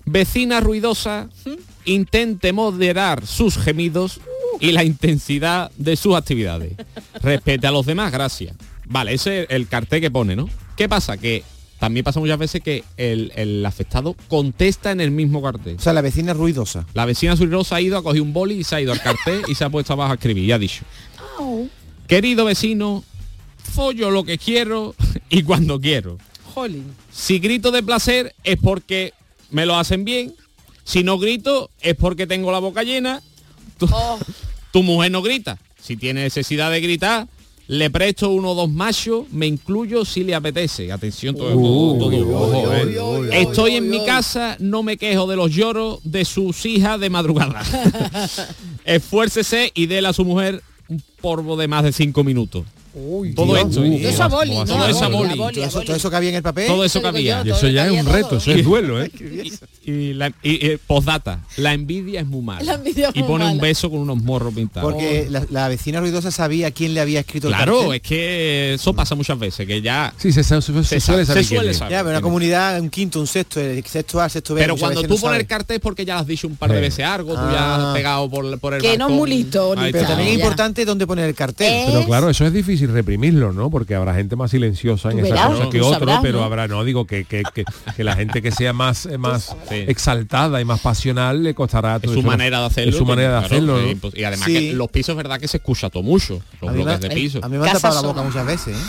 S11: vecina ruidosa, intente moderar sus gemidos y la intensidad de sus actividades. Respete a los demás, gracias. Vale, ese es el cartel que pone, ¿no? ¿Qué pasa? Que también pasa muchas veces que el, el afectado contesta en el mismo cartel.
S10: O sea, la vecina ruidosa.
S11: La vecina ruidosa ha ido, ha cogido un boli y se ha ido al cartel y se ha puesto abajo a escribir y ha dicho, querido vecino, follo lo que quiero y cuando quiero.
S9: Jolín.
S11: Si grito de placer es porque me lo hacen bien. Si no grito es porque tengo la boca llena. Tu,
S9: Oh.
S11: tu mujer no grita. Si tiene necesidad de gritar, le presto uno o dos machos, me incluyo si le apetece. Atención, todo, todo, todo. Ojo, eh. Estoy en mi casa, no me quejo de los lloros de sus hijas de madrugada. Esfuércese y déle a su mujer un polvo de más de cinco minutos. Todo
S10: Dios.
S11: esto.
S10: Uh,
S11: y-
S9: Todo eso a boli,
S11: todo
S9: ¿no?
S11: eso a boli.
S9: boli,
S10: Todo eso,
S9: boli.
S10: todo eso que había en el papel.
S11: Todo eso
S9: yo,
S5: Y eso ya es un reto, eso es duelo, ¿eh?
S11: Y, la, y, eh, postdata, la envidia es muy mala.
S9: La envidia es
S11: y
S9: muy
S11: pone un beso con unos morros pintados.
S10: Porque la, la vecina ruidosa sabía quién le había escrito el
S11: claro,
S10: cartel.
S11: es que eso pasa muchas veces, que ya
S5: Sí, se, se- se- se
S11: se,
S5: suele
S11: sa-
S5: saber
S11: suele
S5: es.
S11: saber.
S10: Ya, pero una comunidad, un quinto, un sexto, el sexto A, sexto B.
S11: Pero cuando tú
S10: no
S11: pones el cartel es porque ya lo has dicho un par de
S5: Sí.
S11: veces algo, tú ya
S10: Ah.
S11: has pegado por, por el
S9: Que no es
S11: balcón.
S9: muy listo, ni
S10: Pero también es importante dónde poner el cartel.
S5: Pero claro, eso es difícil reprimirlo, ¿no? Porque habrá gente más silenciosa en esa cosa que otro, pero
S9: ¿no?
S5: habrá, no digo que, que, que, que la gente que sea más, eh, más
S11: Sí.
S5: exaltada y más pasional le costará
S11: Es
S5: todo
S11: su
S5: eso.
S11: manera de hacerlo.
S5: Es su manera de
S11: claro,
S5: hacerlo,
S11: es
S5: ¿no?
S11: impos- Y además
S10: Sí.
S11: que los pisos, verdad que se escucha todo mucho, los
S10: A mí, me,
S11: bloques de piso.
S10: a mí me
S9: Casa
S10: tapado la boca muchas veces. ¿eh?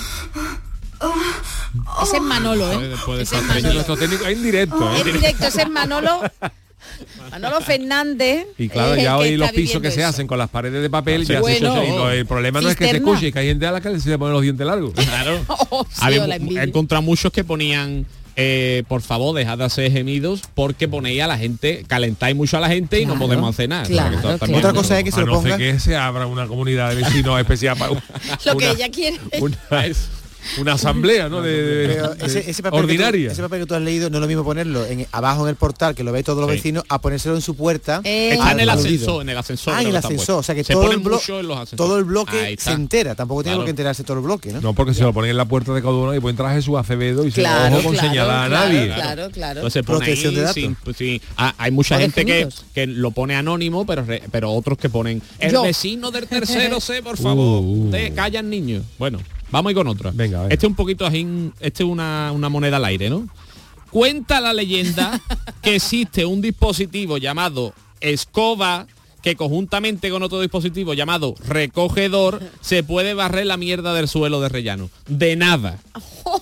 S9: Ese es Manolo, ¿eh? es
S5: Ese es
S9: Manolo.
S5: nuestro técnico en directo, ¿eh?
S9: En directo, ese es Manolo. Manolo Fernández.
S5: Y claro, ya hoy los pisos que se hacen con las paredes de papel ya se
S9: Bueno.
S5: escucha. y no, el problema no es que se escuche, que hay gente a la que se le ponen los dientes largos.
S11: Claro.
S9: Oh, sí,
S11: Había-
S9: o la envidia.
S11: he encontrado muchos que ponían eh, por favor dejad de hacer gemidos porque ponéis a la gente calentáis mucho a la gente y no podemos hacer nada
S9: claro, claro.
S10: Otra cosa es que se
S5: a
S10: lo
S5: no
S10: ponga.
S5: que se abra una comunidad de vecinos especial para
S9: Lo que
S5: una-
S9: ella quiere.
S5: una, una asamblea, ¿no? De,
S10: Pero ese, ese papel que tú-
S5: ordinaria.
S10: ese papel que tú has leído no es lo mismo ponerlo en, abajo en el portal, que lo ve todos los
S11: Sí.
S10: vecinos, a ponérselo en su puerta.
S9: Eh,
S11: está en el ascensor en el ascensor
S10: Ah, en el
S11: que
S10: ascensor. O sea que
S11: se
S10: todo el,
S11: en los ascensores
S10: todo el bloque se entera. Tampoco tiene
S11: Claro.
S10: qué enterarse todo el bloque, ¿no?
S5: No, porque se lo ponen en la puerta de cada uno y pueden entrar Jesús Acevedo y se
S9: Claro,
S5: ojo con
S9: claro,
S5: señalar a
S9: claro,
S5: nadie.
S9: Claro, claro.
S11: Entonces se pone
S10: Protección
S11: ahí
S10: de datos.
S11: sin- pues sí. Ah, hay mucha gente que, que lo pone anónimo, pero re- pero otros que ponen el
S9: Yo.
S11: vecino del tercero C, por favor.
S5: Uh, uh.
S11: Te callan niños. Bueno, vamos a ir con otra.
S5: Venga, a ver.
S11: Este es un poquito así, este es una, una moneda al aire, ¿no? Cuenta la leyenda que existe un dispositivo llamado escoba que conjuntamente con otro dispositivo llamado recogedor se puede barrer la mierda del suelo de rellano. De nada.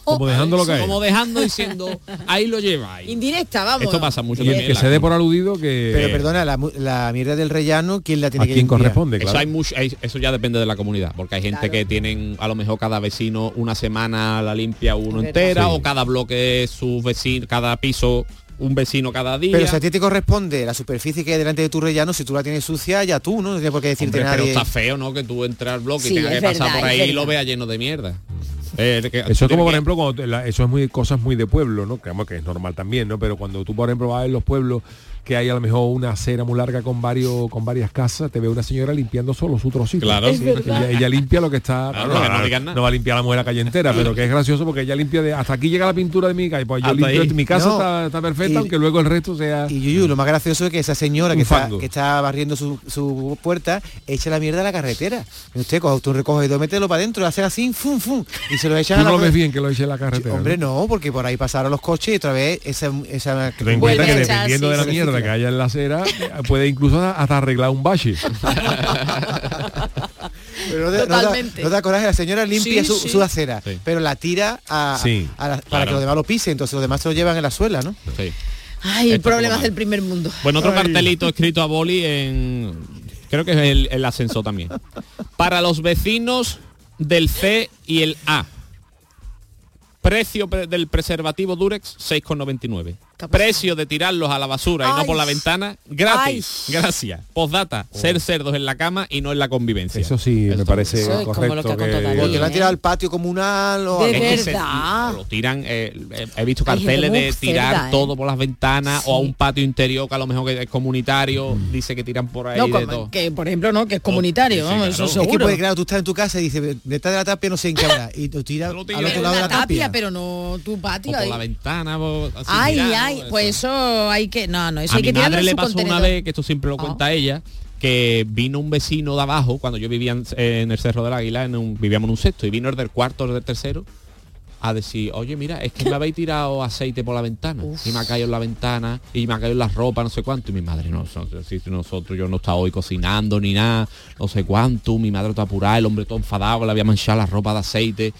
S5: Como dejándolo caer.
S11: Como dejando diciendo, ahí lo lleváis.
S9: Indirecta, vamos.
S11: Esto pasa mucho
S5: Y
S11: también.
S5: que se dé por aludido que...
S10: Pero perdona, la, la mierda del rellano, ¿quién la tiene
S5: a
S10: que
S5: quien
S10: limpiar?
S5: corresponde,
S11: Eso,
S5: claro.
S11: hay mucho, eso ya depende de la comunidad, porque hay gente
S9: Claro.
S11: que tienen a lo mejor cada vecino una semana la limpia uno entera o cada bloque su vecino, cada piso un vecino cada día.
S10: Pero si a ti te corresponde la superficie que hay delante de tu rellano, si tú la tienes sucia, ya tú, ¿no? No tiene por qué decirte
S11: Hombre, pero está feo, ¿no? Que tú entres al bloque
S9: Sí,
S11: y tengas que pasar
S9: verdad,
S11: por ahí y lo veas lleno de mierda.
S5: Eso es como por ejemplo cuando la- eso es muy cosas muy de pueblo, ¿no? Que, que es normal también, ¿no? Pero cuando tú por ejemplo vas en los pueblos que hay a lo mejor una acera muy larga con varios con varias casas, te ve una señora limpiando solo su trocito.
S11: Claro.
S5: Sí, ella, ella limpia lo que está.
S11: Claro,
S5: no,
S11: que no
S5: no,
S11: digan nada.
S5: no va a limpiar la mujer la calle entera, pero que es gracioso porque ella limpia de hasta aquí llega la pintura de mi casa, y pues yo limpio mi casa
S10: No.
S5: está, está perfecta,
S10: Y-
S5: aunque luego el resto sea.
S10: Y Yuyu, lo más gracioso es que esa señora que está, que barriendo su, su puerta echa la mierda a la carretera. Y usted coge un recogedor, mételo para adentro, hace así, fum, fum, y se lo echan
S5: Tú
S10: a la
S5: no lo ves bien que lo eche en la carretera.
S10: Hombre,
S5: ¿no?
S10: no, porque por ahí pasaron los coches y otra vez esa... esa
S5: Ten en cuenta que dependiendo de la mierda que haya en la acera, puede incluso hasta arreglar un bache.
S10: Pero no, te- no da-
S9: Totalmente.
S10: no da coraje, la señora limpia
S9: Sí,
S10: su,
S9: sí.
S10: su acera,
S11: Sí.
S10: pero la tira a,
S11: Sí,
S10: a la- para
S11: claro.
S10: que los demás lo pisen, entonces los demás se lo llevan en la suela, ¿no?
S11: Sí.
S9: Ay,
S11: Esto
S9: problemas
S11: como
S9: del primer mundo.
S11: Bueno, otro
S9: Ay.
S11: cartelito escrito a boli en... Creo que es el, el ascensor también. Para los vecinos del C y el A. Precio pre- del preservativo Durex 6,99. Precio de tirarlos a la basura y no
S9: Ay.
S11: por la ventana gratis. Gracias. Postdata, ser cerdos en la cama y no en la convivencia.
S5: Eso sí me parece
S11: Eso como
S5: correcto.
S11: lo que
S5: que-
S11: David.
S10: Porque lo han tirado al patio comunal o
S9: De.
S11: Es que se-
S9: verdad.
S11: lo tiran, eh, eh, he visto carteles de tirar
S9: cerda, ¿eh?
S11: todo por las ventanas o a un patio interior que a lo mejor que es comunitario, dice que tiran por ahí
S9: No,
S11: de
S9: como-
S11: todo.
S9: que por ejemplo no, que es comunitario,
S11: sí,
S9: ¿no?
S11: claro.
S9: eso
S11: Es
S10: Es que
S9: seguro.
S10: puede, claro, tú estás en tu casa y dices, detrás de la tapia no sé en qué habrá. Y tú tiras al otro lado de la
S9: tapia, pero no tu patio.
S11: por la ventana
S9: Ay,
S11: tirado,
S9: ay, pues eso hay que no, no, eso
S11: a
S9: hay
S11: mi
S9: que
S11: madre
S9: en
S11: le
S9: su
S11: pasó una vez, que esto siempre lo cuenta ella, que vino un vecino de abajo, cuando yo vivía en, en el Cerro del Águila, en un- vivíamos en un sexto, y vino el del cuarto, el del tercero, a decir, oye, mira, es que me habéis tirado aceite por la ventana, y me ha caído en la ventana, y me ha caído en la ropa, no sé cuánto, y mi madre, no, si nosotros, yo no estaba hoy cocinando ni nada, no sé cuánto, mi madre está apurada, el hombre todo enfadado, le había manchado la ropa de aceite,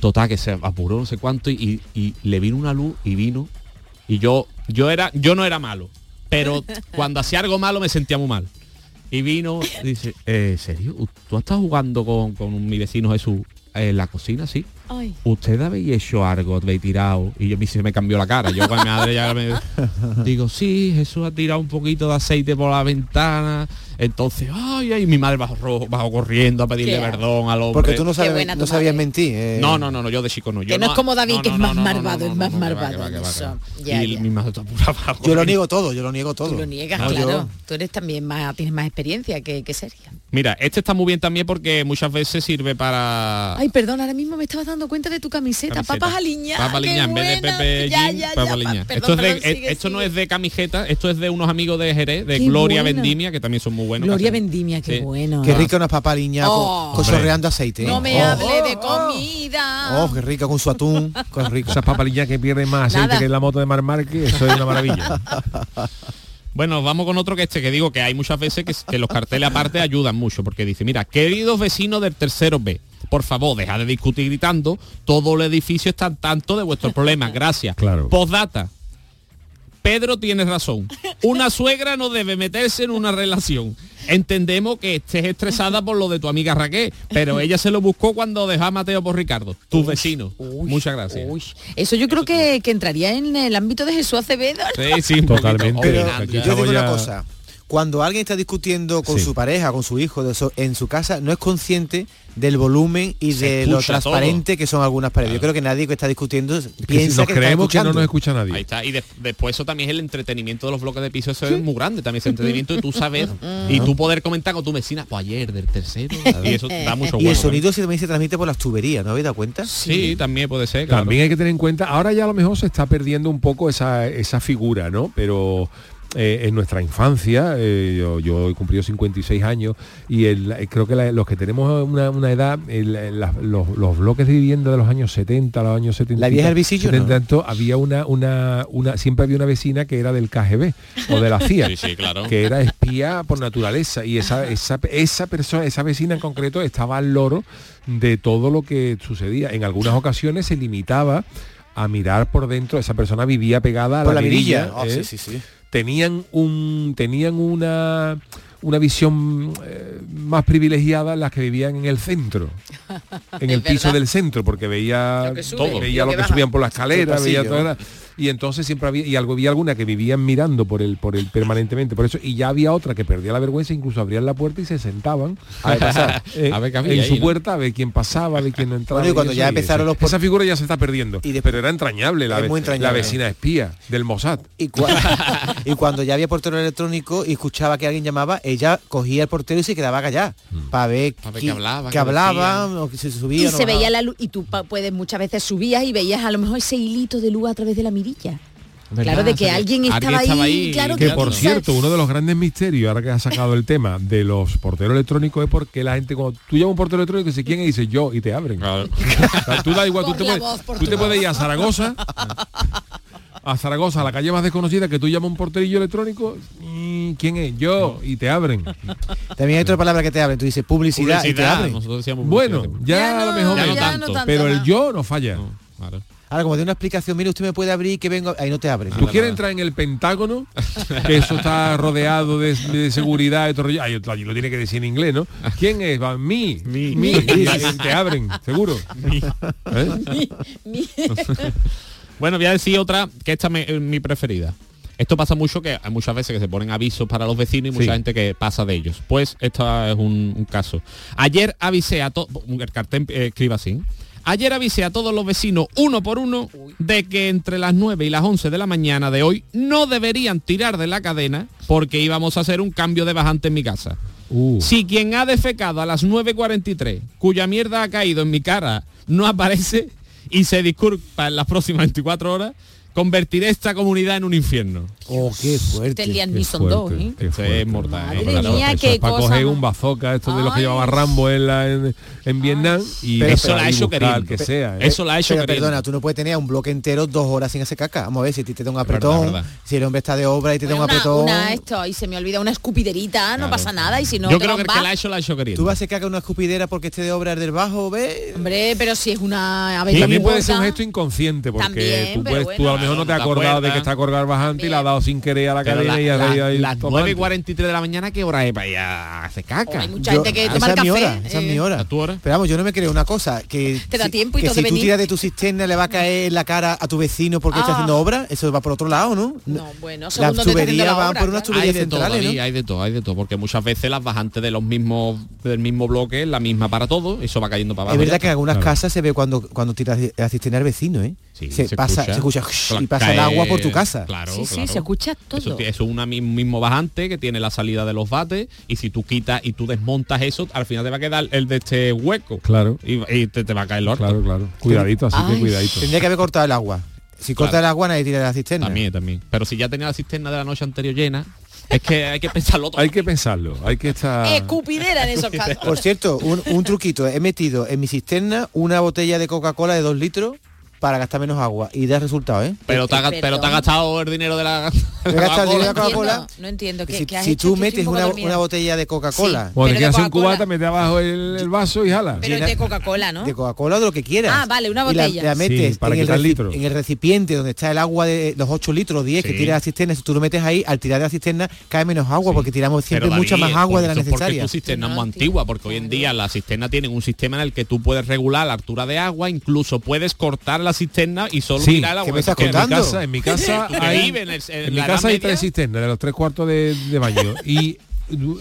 S11: total, que se apuró no sé cuánto, y, y le vino una luz, y vino, y yo, yo era, yo no era malo, pero cuando hacía algo malo me sentía muy mal. Y vino, dice, eh, ¿serio? ¿Tú estado jugando con, con mi vecino Jesús en la cocina, sí?
S9: Ay.
S11: ¿Usted habéis hecho algo? ¿Habéis tirado? Y yo se me cambió la cara. Yo con mi madre ya me digo, sí, Jesús ha tirado un poquito de aceite por la ventana. Entonces, ay, ay, mi madre bajó, bajó corriendo a pedirle
S9: Qué
S11: perdón al hombre.
S10: Porque tú no, sabes, no sabías mentir. eh.
S11: No, no, no, no, yo de chico no. Yo
S9: que no, es como David,
S11: no,
S9: que es más malvado, es más malvado.
S11: y mi madre está apurada.
S10: Yo lo niego todo, yo lo niego todo.
S9: Tú lo niegas,
S10: No, yo-
S9: claro. Tú eres también más, tienes más experiencia que, que Sergio.
S11: Mira, este está muy bien también porque muchas veces sirve para...
S9: Ay, perdón, ahora mismo me estabas dando cuenta de tu camiseta.
S11: Camiseta.
S9: Papas aliñas.
S11: Papa
S9: qué
S11: Liñá, en vez de. Pepe
S9: Ya,
S11: Jean,
S9: ya,
S11: esto es de,
S9: perdón,
S11: eh,
S9: sigue,
S11: esto no es de camiseta, esto es de unos amigos de Jerez, de Gloria. Vendimia, que también son muy
S9: Gloria Vendimia, qué
S11: Sí.
S9: bueno.
S10: Qué rica unas papaliñas
S9: Oh.
S10: aceite.
S9: No me
S10: oh.
S9: hable de comida.
S10: Oh, qué rica con su atún. Qué rico.
S5: Esas papalillas que pierden más aceite
S9: Nada.
S5: que la moto de Mar Márquez, eso es una maravilla.
S11: Bueno, vamos con otro que este, que digo que hay muchas veces que, que los carteles aparte ayudan mucho, porque dice, mira, queridos vecinos del tercero B, por favor, deja de discutir gritando, todo el edificio está al tanto de vuestros problemas, gracias.
S5: Claro.
S11: Postdata. Pedro tiene razón. Una suegra no debe meterse en una relación. Entendemos que estés estresada por lo de tu amiga Raquel, pero ella se lo buscó cuando dejó a Mateo por Ricardo, tus vecinos. Muchas gracias.
S9: Uy, eso yo creo que, que entraría en el ámbito de Jesús Acevedo.
S11: Sí, sí,
S5: Totalmente.
S10: Pero yo digo una cosa. Cuando alguien está discutiendo con
S5: Sí.
S10: su pareja, con su hijo, de eso, en su casa, no es consciente del volumen y
S11: Se
S10: de lo transparente que son algunas paredes. Yo creo que nadie que está discutiendo piensa
S5: nos
S10: que está
S5: creemos que no nos escucha nadie.
S11: Ahí está. Y de- después eso también es el entretenimiento de los bloques de piso, eso es muy grande también ese entretenimiento de tú saber y tú poder comentar con tu vecina, pues ayer del tercero. y eso da mucho
S10: Y el sonido se también se transmite por las tuberías, ¿no habéis dado cuenta?
S11: Sí, también puede ser, claro.
S5: También hay que tener en cuenta, ahora ya a lo mejor se está perdiendo un poco esa, esa figura, ¿no? Pero eh, en nuestra infancia, eh, yo, yo he cumplido 56 años y el- eh, creo que la- los que tenemos una, una edad, el- la- los, los bloques de vivienda de los años 70, los años 70,
S10: La vieja del visillo,
S5: 70
S10: ¿no?
S5: tanto, había una, una, una, siempre había una vecina que era del KGB o de la CIA,
S11: Sí, sí, claro.
S5: que era espía por naturaleza y esa, esa, esa persona, esa vecina en concreto estaba al loro de todo lo que sucedía. En algunas ocasiones se limitaba a mirar por dentro, esa persona vivía pegada a
S10: Por
S5: la,
S10: la mirilla.
S5: mirilla,
S10: Oh,
S5: ¿eh?
S10: sí, sí, sí.
S5: Tenían un tenían una una visión eh, más privilegiada las que vivían en el centro en el piso
S9: verdad.
S5: del centro porque veía
S9: Lo que sube
S5: todo veía
S9: lo
S5: lo
S9: que
S5: subían por la escalera veía todo y entonces siempre había y algo había alguna que vivían mirando por el por el permanentemente por eso y ya había otra que perdía la vergüenza incluso abrían la puerta y se sentaban
S10: A ver, pasar.
S5: eh,
S11: A ver había
S5: en
S11: ahí,
S5: su
S11: ¿no?
S5: puerta a ver quién pasaba a ver quién no entraba
S10: Bueno, y cuando
S5: eso,
S10: ya empezaron los por-
S5: esa figura ya se está perdiendo pero era entrañable la,
S10: entrañable.
S5: la vecina espía del Mossad
S10: Y, cua- y cuando ya había portero electrónico y escuchaba que alguien llamaba, ella cogía el portero y se quedaba callada para ver,
S11: Pa' ver qué hablaba,
S10: hablaba, o que se subía.
S9: Y
S10: no
S9: se veía la luz y tú puedes muchas veces subías y veías a lo mejor ese hilito de luz a través de la mirilla. Claro, de que alguien estaba, ahí, claro
S5: que
S9: que
S5: por cierto, uno de los grandes misterios, ahora que has sacado el tema de los porteros electrónicos, es porque la gente, cuando tú llamas un portero electrónico, dice quién es, y dice yo, y te abren. O sea, tú da igual, tú te, puedes,
S9: voz, por
S5: tú
S9: tu
S5: te puedes
S9: voz.
S5: ir a Zaragoza, a Zaragoza, a la calle más desconocida, que tú llamas un porterillo electrónico, y quién es, yo, y te abren.
S10: También hay otra palabra que te hablan, tú dices publicidad, y te abren.
S11: nosotros decíamos
S5: Bueno, ya, a lo mejor
S11: ya no
S5: menos,
S11: tanto.
S5: pero el yo no falla.
S10: Ahora, como de una explicación, mire, usted me puede abrir que vengo, ahí no te abren.
S5: ¿Tú quieres entrar en el Pentágono? Que eso está rodeado de, de seguridad y todo rollo. Ay, allí lo tiene que decir en inglés, ¿no? ¿Quién es? Va, mí, mí, ahí te abren, seguro. ¿Eh?
S11: Bueno, voy a decir otra que esta me- es mi preferida. Esto pasa mucho que hay muchas veces que se ponen avisos para los vecinos y mucha
S5: Sí.
S11: gente que pasa de ellos. Pues esto es un, un caso. Ayer avisé a todos, el cartel eh, escriba así. Ayer avisé a todos los vecinos, uno por uno, de que entre las 9 y las 11 de la mañana de hoy no deberían tirar de la cadena porque íbamos a hacer un cambio de bajante en mi casa.
S5: Uh.
S11: Si quien ha defecado a las 9.43, cuya mierda ha caído en mi cara, no aparece y se disculpa en las próximas 24 horas, convertiré esta comunidad en un infierno.
S10: Oh, qué fuerte.
S9: Te lían ni son dos, ¿eh?
S11: Esto es mortal. ¿eh?
S9: Madre mía,
S5: Eso
S9: qué
S5: es para
S9: cosa
S5: coger
S9: más-
S5: un bazooka, esto de los que llevaba Rambo en, la- en, en Vietnam y
S10: Pero-
S11: Eso la ha
S5: y
S11: hecho
S5: buscar
S11: queriendo.
S5: que sea. ¿eh?
S11: Eso la ha hecho queriendo.
S10: perdona, tú no puedes tener un bloque entero dos horas sin hacer caca. Vamos a ver si ti te da un apretón,
S11: verdad, verdad.
S10: si el hombre está de obra y te da un
S9: una,
S10: apretón.
S9: una esto y se me olvida una escupiderita, no pasa nada y si no
S11: Yo
S9: te
S11: creo que
S9: un
S11: el la ha hecho la ha hecho queriendo.
S10: Tú vas a hacer caca una escupidera porque esté de obra el del bajo, ¿ves?
S9: Hombre, pero si es una avería
S5: También puede ser un gesto inconsciente porque tú, puedes, mejor no te has acordado de que está colgado bajante y la ha dado sin querer a la
S11: Pero
S5: cadena
S11: la-
S5: y ha
S11: la-
S5: ido ahí
S11: las
S5: tomando.
S11: 9 y 43 de la mañana, ¿qué hora es para ir a hacer caca?
S9: Hay mucha gente que
S10: esa
S9: toma el
S10: es mi
S9: café.
S10: hora, esa es mi
S9: eh,
S10: hora.
S11: ¿A tu hora?
S10: Pero vamos, yo no me creo una cosa, que
S9: Te da
S10: si-
S9: tiempo y
S10: que
S9: todo
S10: si
S9: de
S10: tú tiras de tu cisterna le va a caer en la cara a tu vecino porque está
S9: Ah.
S10: haciendo obra, eso va por otro lado, ¿no?
S9: No, bueno,
S10: Las
S9: según
S10: tuberías
S9: la
S10: van
S9: obra,
S10: por unas tuberías
S11: de todo,
S10: centrales, ¿no?
S11: hay de todo, hay de todo, porque muchas veces las bajantes de los mismos del mismo bloque es la misma para todo, eso va cayendo para abajo.
S10: Es verdad que en algunas casas se ve cuando cuando tiras la cisterna al vecino, ¿eh?
S11: Sí,
S10: se,
S11: se
S10: pasa,
S11: escucha.
S10: se escucha y pasa
S11: cae-
S10: el agua por tu casa.
S11: Claro,
S9: Sí, sí,
S11: claro.
S9: se escucha todo.
S11: Eso, es un mismo bajante que tiene la salida de los bates y si tú quitas y tú desmontas eso, al final te va a quedar el de este hueco.
S5: Claro.
S11: Y, y te, te va a caer el orto.
S5: Claro, claro. Cuidadito, así que cuidadito.
S10: Tendría que haber cortado el agua. Si corta
S11: Claro.
S10: el agua nadie tira de la cisterna.
S11: También, también. Pero si ya tenía la cisterna de la noche anterior llena, es que hay que pensarlo todo.
S5: Hay que pensarlo, hay que estar...
S9: Escupidera en esos casos.
S10: Por cierto, un, un truquito, he metido en mi cisterna una botella de Coca-Cola de dos litros para gastar menos agua y da resultado, ¿eh?
S11: Pero te, ha, pero te ha gastado el dinero de la,
S10: de Coca-Cola.
S9: entiendo, no entiendo. ¿Qué,
S10: Si,
S9: qué has
S10: si tú
S9: Que
S10: metes
S9: un
S10: una, botella de Coca-Cola,
S9: Pero de
S5: quedas sin
S9: Coca-Cola.
S5: cubata, mete abajo el, el vaso y jala.
S9: Pero
S10: llena-
S9: de Coca-Cola, ¿no?
S10: de Coca-Cola o de lo que quieras.
S9: Ah, vale, una
S10: Y la-
S9: botella.
S10: la, metes
S5: Sí, para
S10: en, el
S5: litros.
S10: en el recipiente donde está el agua de los 8 litros o 10 que
S11: Sí.
S10: tira la cisterna, si tú lo metes ahí, al tirar de la cisterna cae menos agua porque tiramos siempre
S11: Pero,
S10: mucha
S11: David,
S10: más agua de la necesaria.
S11: Porque tu cisterna es muy antigua, porque hoy en día las cisternas tienen un sistema en el que tú puedes regular la altura de agua, incluso puedes cortar la cisterna y solo
S5: Sí,
S11: el agua.
S10: ¿qué me estás
S5: Que en mi
S10: contando?
S5: casa, en mi casa hay,
S11: en el- en
S5: en mi
S11: la
S5: casa hay tres cisternas de los tres cuartos de, de baño y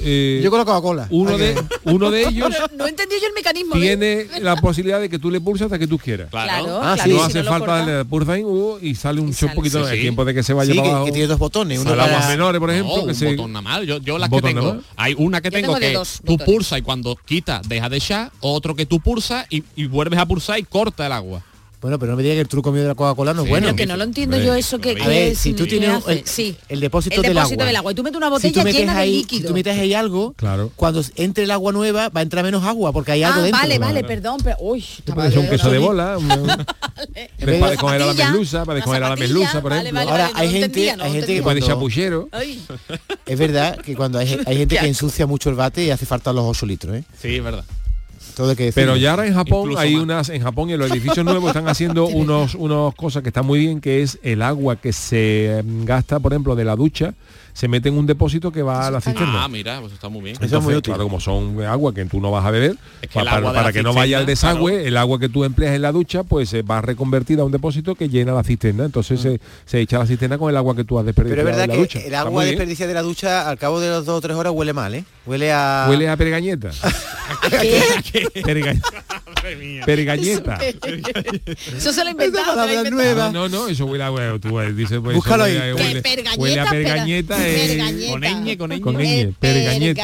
S5: eh,
S10: Yo con la Coca-Cola.
S5: uno de uno de ellos
S9: No, no entendí yo el mecanismo. ¿ves?
S5: tiene la posibilidad de que tú le pulses hasta que tú quieras.
S9: Claro,
S10: Ah,
S9: claro.
S10: sí.
S5: no
S9: si
S5: hace falta darle pulsa ahí, uh, y sale un chop poquito
S11: Sí,
S5: el tiempo de que se vaya
S10: Sí,
S5: para
S10: que,
S5: abajo.
S10: que tiene dos botones. Uno
S5: Para aguas menores, por
S11: No,
S5: ejemplo, que
S11: un
S5: se
S11: botón nada más. Yo, yo las
S5: ¿Un
S11: que tengo, hay una que tengo, que
S9: dos
S11: tú pulsas y cuando quitas deja de echar, otro que tú pulsas y, y vuelves a pulsar y corta el agua.
S10: Bueno, pero no me digas que el truco mío de la Coca-Cola no es
S11: Sí,
S10: bueno.
S9: Que no lo entiendo yo eso que,
S11: a
S10: ver,
S9: es-
S10: si tú
S9: ¿qué
S10: tienes el,
S9: sí.
S10: el depósito,
S9: el
S10: del, agua.
S9: del agua y tú metes una
S10: Si
S9: botella
S10: tú metes
S9: llena de líquido.
S10: si tú metes ahí algo,
S5: Claro.
S10: cuando entre el agua nueva va a entrar menos agua porque hay algo
S9: ah,
S10: dentro.
S9: vale, vale, perdón, pero uy,
S5: Te
S9: estaba
S5: puede ser un queso de bola, para descoger a la merluza, para descoger a la merluza, por ejemplo.
S9: vale,
S10: Ahora hay gente,
S9: entendía, no
S10: hay gente que
S5: puede.
S9: Ay,
S10: es verdad que cuando hay, hay gente que ensucia mucho el bate y hace falta los 8 litros, ¿eh?
S11: Sí, es verdad.
S10: Que.
S5: Pero ya ahora en Japón hay
S11: más.
S5: unas, en Japón y en los edificios nuevos están haciendo unos, unos cosas que están muy bien, que es el agua que se em, gasta, por ejemplo, de la ducha, se mete en un depósito que va a la cisterna.
S16: Ah, mira, pues está muy bien.
S5: Entonces, claro, como son agua que tú no vas a beber,
S16: que
S5: para, que no vaya al desagüe, el agua que tú empleas en la ducha, pues eh, va reconvertida a un depósito que llena la cisterna. Entonces se, se echa la cisterna con el agua que tú has desperdiciado
S10: Pero es verdad
S5: en la
S10: que
S5: ducha.
S10: el agua
S5: muy
S10: desperdiciada de la ducha al cabo de las dos o tres horas huele mal, ¿eh? Huele a...
S5: Huele a pergañeta. Perga- Pergañeta.
S9: Eso se lo se inventaron.
S5: No, no, eso huele a huevo. Tú eh, dices, pues,
S10: Búscalo
S5: eso
S10: ahí.
S5: huele, a pergañeta.
S9: Pergañeta.
S16: Con ñ, con ñ.
S5: Con ñ, pergañeta.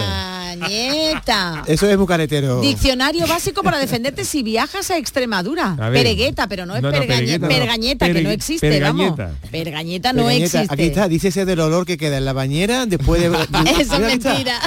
S9: Pergañeta.
S10: Eso es muy caretero.
S9: Diccionario básico para defenderte si viajas a Extremadura.
S5: A.
S9: Peregueta, pero no es
S5: No, no,
S9: pergañeta, que no existe,
S5: pergañeta.
S9: vamos. Pergañeta no
S10: Pergañeta,
S9: existe.
S10: Aquí está, dice ese del olor que queda en la bañera después de...
S9: Eso es mentira.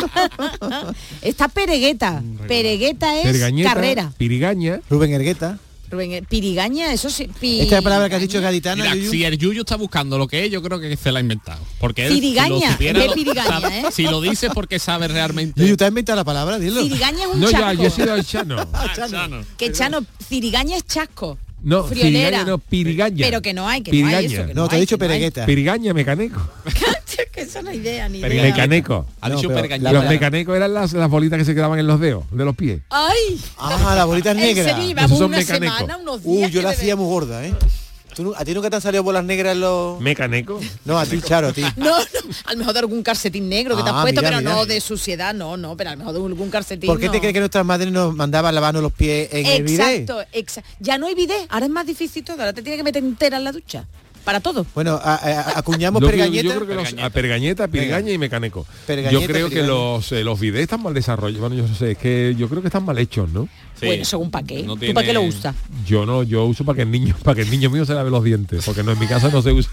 S9: Está Peregueta. Peregueta es
S5: Pergañeta,
S9: carrera.
S5: Pirigaña.
S10: Rubén Ergueta.
S9: Rubén, Pirigaña, eso sí.
S10: Esta palabra que has dicho gaditana,
S16: Mira,
S10: Yuyu.
S16: si el Yuyu está buscando lo que es, yo creo que se la ha inventado. Porque él,
S9: Cirigaña,
S16: si lo supiera,
S9: pirigaña,
S16: sabe-
S9: ¿eh?
S16: Si lo dice porque sabe realmente.
S10: Yuyu, ¿te has inventado la palabra? Dilo.
S9: Cirigaña es un
S5: No, yo he sido el chano.
S16: Ah, Chano.
S9: Que Chano, Cirigaña es chasco.
S5: No,
S9: Friolera.
S5: pirigaña no, pirigaña.
S9: Pero que no hay, que no hay
S5: Pirigaña.
S9: eso. Que
S10: No,
S9: no,
S10: te he dicho
S9: no
S10: peregueta.
S5: Pirigaña, mecánico.
S9: que eso no idea, ni
S16: Pergaña.
S9: idea.
S5: Mecaneco.
S16: Ha
S10: No,
S16: dicho
S10: pero
S16: pergañeta.
S5: Los mecánicos eran las, las bolitas que se quedaban en los dedos, de los pies.
S9: ¡Ay!
S10: Ah, las bolitas
S9: En
S10: negras.
S9: serio, llevamos
S5: Esos son
S9: una
S5: mecánicos.
S9: semana, unos
S10: Uh, yo la hacía muy gorda, ¿eh? ¿Tú nu- ¿A ti nunca te han salido bolas negras los...?
S5: Mecánico.
S10: No, a ti, Charo, a ti.
S9: No, no, a lo mejor de algún calcetín negro que te has
S10: Ah,
S9: puesto,
S10: mira,
S9: pero
S10: mira.
S9: no de suciedad, no, no, pero a lo mejor de algún calcetín.
S10: ¿Por qué te crees que nuestras madres nos mandaban lavarnos los pies en el bidet?
S9: Exacto, exacto. Ya no hay bidet, ahora es más difícil todo, ahora te tienes que meter entera en la ducha. Para todo.
S10: Bueno, a- a- acuñamos pergañeta.
S5: Yo creo que los, a pergañeta, pirigaña y mecánico.
S10: Pergañeta,
S5: yo creo que los, eh, los videos están mal desarrollados. Bueno, yo no sé, es que yo creo que están mal hechos, ¿no?
S9: Bueno, según para qué.
S16: No
S9: ¿Tú para qué lo usas?
S5: Yo no, yo uso para que el niño, para que el niño mío se lave los dientes, porque no en mi casa no se usa,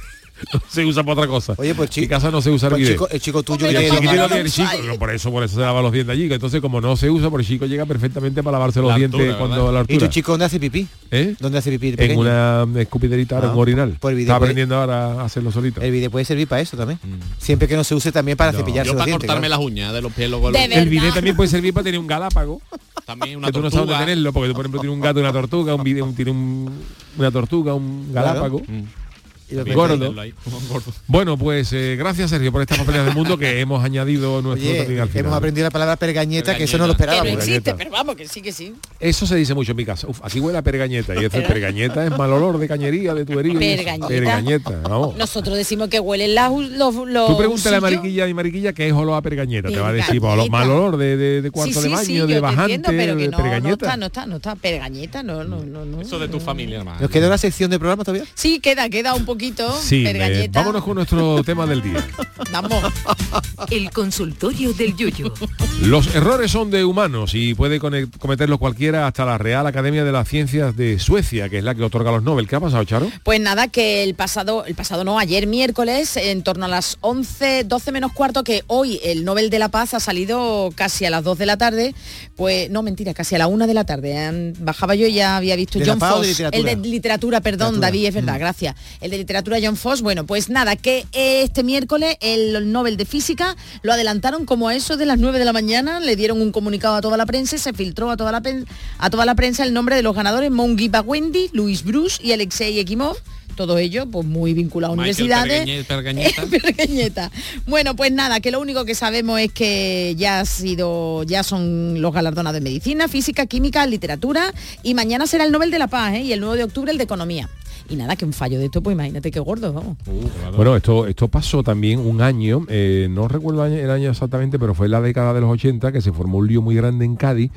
S5: no se usa para otra cosa.
S10: Oye, pues
S5: en
S10: chico,
S5: mi casa no se usa el
S10: pues chico, el chico tuyo
S5: Y
S10: que
S5: el
S10: tiene
S5: chiquitito
S10: los-
S5: tiene el chico, no, por eso, por eso se lava los dientes allí. que Entonces, como no se usa, por el chico llega perfectamente para lavarse los
S16: La
S5: dientes
S16: altura,
S5: cuando
S16: ¿verdad?
S5: la
S10: ¿Y
S5: altura.
S10: tu chico dónde hace pipí?
S5: ¿Eh?
S10: ¿Dónde hace pipí? el
S5: En una escupiderita,
S10: Ah,
S5: un orinal.
S10: pues el
S5: Está
S10: puede-
S5: aprendiendo ahora a hacerlo solito.
S10: El bidet puede servir para eso también. Siempre que no se use también para
S5: No.
S10: cepillarse
S16: Yo
S10: los
S16: para
S10: dientes.
S16: cortarme
S10: claro.
S16: las uñas de los pies
S9: De
S16: los-.
S5: El bidet también puede servir para tener un galápago,
S16: también una
S5: que tú no sabes tenerlo, porque tú, por ejemplo, tienes un gato y una tortuga, un bidet, un, tiene un- una tortuga, un
S10: Claro.
S5: galápago.
S10: Y lo
S5: Gordo. Bueno, pues eh, gracias Sergio por estas papeleas del mundo que hemos añadido nuestro
S10: Oye,
S5: al final.
S10: hemos aprendido la palabra pergañeta, que eso no lo
S9: Que
S10: esperaba.
S9: no
S5: Pergañeta.
S9: existe, pero vamos, que sí, que sí.
S5: Eso se dice mucho en mi casa. Uf, aquí huele a pergañeta. Y eso es pergañeta es mal olor de cañería, de tubería.
S9: Pergañeta.
S5: Pergañeta, vamos.
S9: Nosotros decimos que huelen las, los, los
S5: Tú pregúntale a. Mariquilla y Mariquilla que es olor a pergañeta. Te va a decir, pues, olor-
S9: Pergañeta.
S5: mal olor de, de, de cuarto
S9: sí,
S5: de baño,
S9: sí,
S5: de bajante,
S9: entiendo, pero que
S5: de
S9: no, no
S5: pergañeta.
S9: está, no está, no está. Pergañeta, no, no, no, no.
S16: Eso de tu familia, hermano.
S10: ¿Nos queda una sección de programa todavía?
S9: Sí, queda, queda un poquito.
S5: Sí, eh, vámonos con nuestro tema del día.
S9: Vamos.
S7: El consultorio del Yuyo.
S5: Los errores son de humanos y puede cometerlos cualquiera hasta la Real Academia de las Ciencias de Suecia, que es la que otorga los Nobel. ¿Qué ha pasado, Charo?
S9: Pues nada, que el pasado, el pasado no, ayer miércoles, en torno a las 11, 12 menos cuarto, que hoy el Nobel de la Paz ha salido casi a las 2 de la tarde, pues no, mentira, casi a la 1 de la tarde. Han- Bajaba yo y ya había visto
S10: ¿De la
S9: John
S10: literatura?
S9: el de literatura, perdón,
S10: Literatura.
S9: David, es verdad,
S10: Mm.
S9: gracias. El de literatura John Foss, bueno, pues nada, que este miércoles el Nobel de Física lo adelantaron como a eso de las 9 de la mañana, le dieron un comunicado a toda la prensa, y se filtró a toda la, a toda la prensa el nombre de los ganadores, Mongi Wendy, Luis Bruce y Alexei Ekimov, todos ellos pues muy vinculados a universidades.
S16: Pergañe- Pergañeta.
S9: Pergañeta. Bueno, pues nada, que lo único que sabemos es que ya ha sido, ya son los galardonados de medicina, física, química, literatura y mañana será el Nobel de la Paz ¿eh? y el 9 de octubre el de economía. Y nada, que un fallo de esto, pues imagínate qué gordo, vamos.
S5: Bueno, esto, esto pasó también un año, eh, no recuerdo el año, exactamente, pero fue en la década de los 80 que se formó un lío muy grande en Cádiz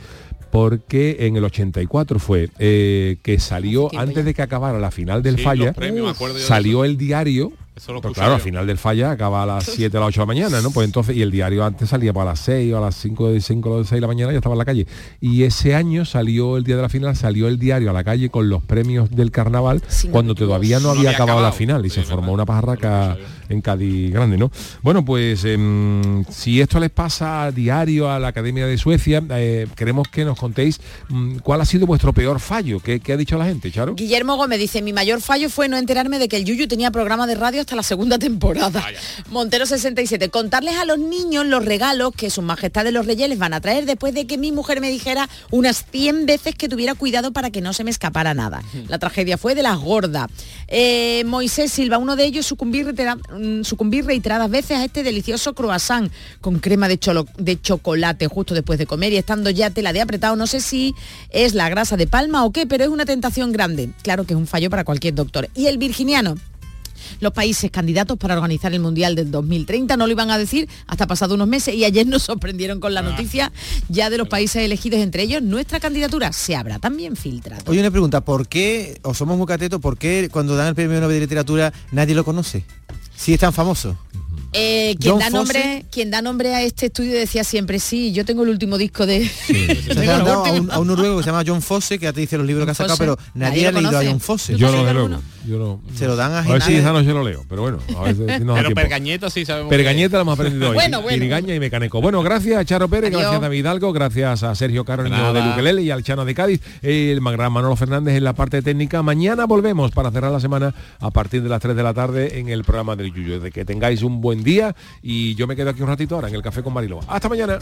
S5: porque en el 84 fue eh, que salió antes de que acabara la final del
S16: Sí,
S5: falla,
S16: premios,
S5: salió el diario.
S16: Eso lo
S5: Pero
S16: escuché
S5: claro,
S16: yo.
S5: al final del falla acaba a las 7 a las 8 de la mañana, ¿no? Pues entonces, y el diario antes salía para las 6 o a las 5 de 5 o 6 de la mañana ya estaba en la calle. Y ese año salió el día de la final, salió el diario a la calle con los premios del carnaval cuando todavía no,
S16: No
S5: había
S16: había
S5: acabado, la final y se formó una pajarraca en Cádiz grande, ¿no? Bueno, pues em, si esto les pasa a diario a la Academia de Suecia, eh, queremos que nos contéis mm, cuál ha sido vuestro peor fallo. ¿Qué, qué ha dicho la gente, Charo?
S9: Guillermo Gómez dice, mi mayor fallo fue no enterarme de que el Yuyu tenía programa de radio hasta hasta la segunda temporada. Montero 67. Contarles a los niños los regalos que sus majestades los reyes les van a traer después de que mi mujer me dijera unas 100 veces que tuviera cuidado para que no se me escapara nada. La tragedia fue de las gordas. Eh, Moisés Silva, uno de ellos, sucumbir, reitera- mm, sucumbir reiteradas veces a este delicioso croissant con crema de, cholo- de chocolate justo después de comer y estando ya tela de apretado. No sé si es la grasa de palma o qué, pero es una tentación grande. Claro que es un fallo para cualquier doctor. Y el virginiano. Los países candidatos para organizar el Mundial del 2030 no lo iban a decir hasta pasado unos meses y ayer nos sorprendieron con la noticia ya de los países elegidos, entre ellos nuestra candidatura se habrá también filtrado.
S10: Oye, una pregunta, ¿por qué, o somos muy catetos, por qué cuando dan el premio Nobel de Literatura nadie lo conoce? Si es tan famoso.
S9: Eh, quien,
S10: John
S9: da
S10: Fosse.
S9: nombre, quien da nombre a este estudio decía siempre, sí, yo tengo el último disco de...
S10: Dado a un, a un noruego que se llama John Fosse, que ya te dice los libros que ha sacado,
S9: Fosse.
S10: pero nadie,
S9: Nadie
S10: ha leído a. John Fosse.
S5: Yo no. Yo no.
S10: Se lo dan a
S5: A ver si esa noche lo leo, pero bueno, a si
S16: Pero. Pergañeta sí sabemos.
S5: Pergañeta lo hemos aprendido hoy.
S9: Bueno, bueno.
S5: Pirigaña y Mecaneco. Bueno, gracias a Charo Pérez,
S9: Adiós.
S5: gracias a David Hidalgo, gracias a Sergio Caro, niño
S16: Nada.
S5: de Luquelele y al Chano de Cádiz, el gran Manolo Fernández en la parte técnica. Mañana volvemos para cerrar la semana a partir de las 3 de la tarde en el programa del Yuyo. De que tengáis un buen día y yo me quedo aquí un ratito ahora en el café con Mariló. Hasta mañana.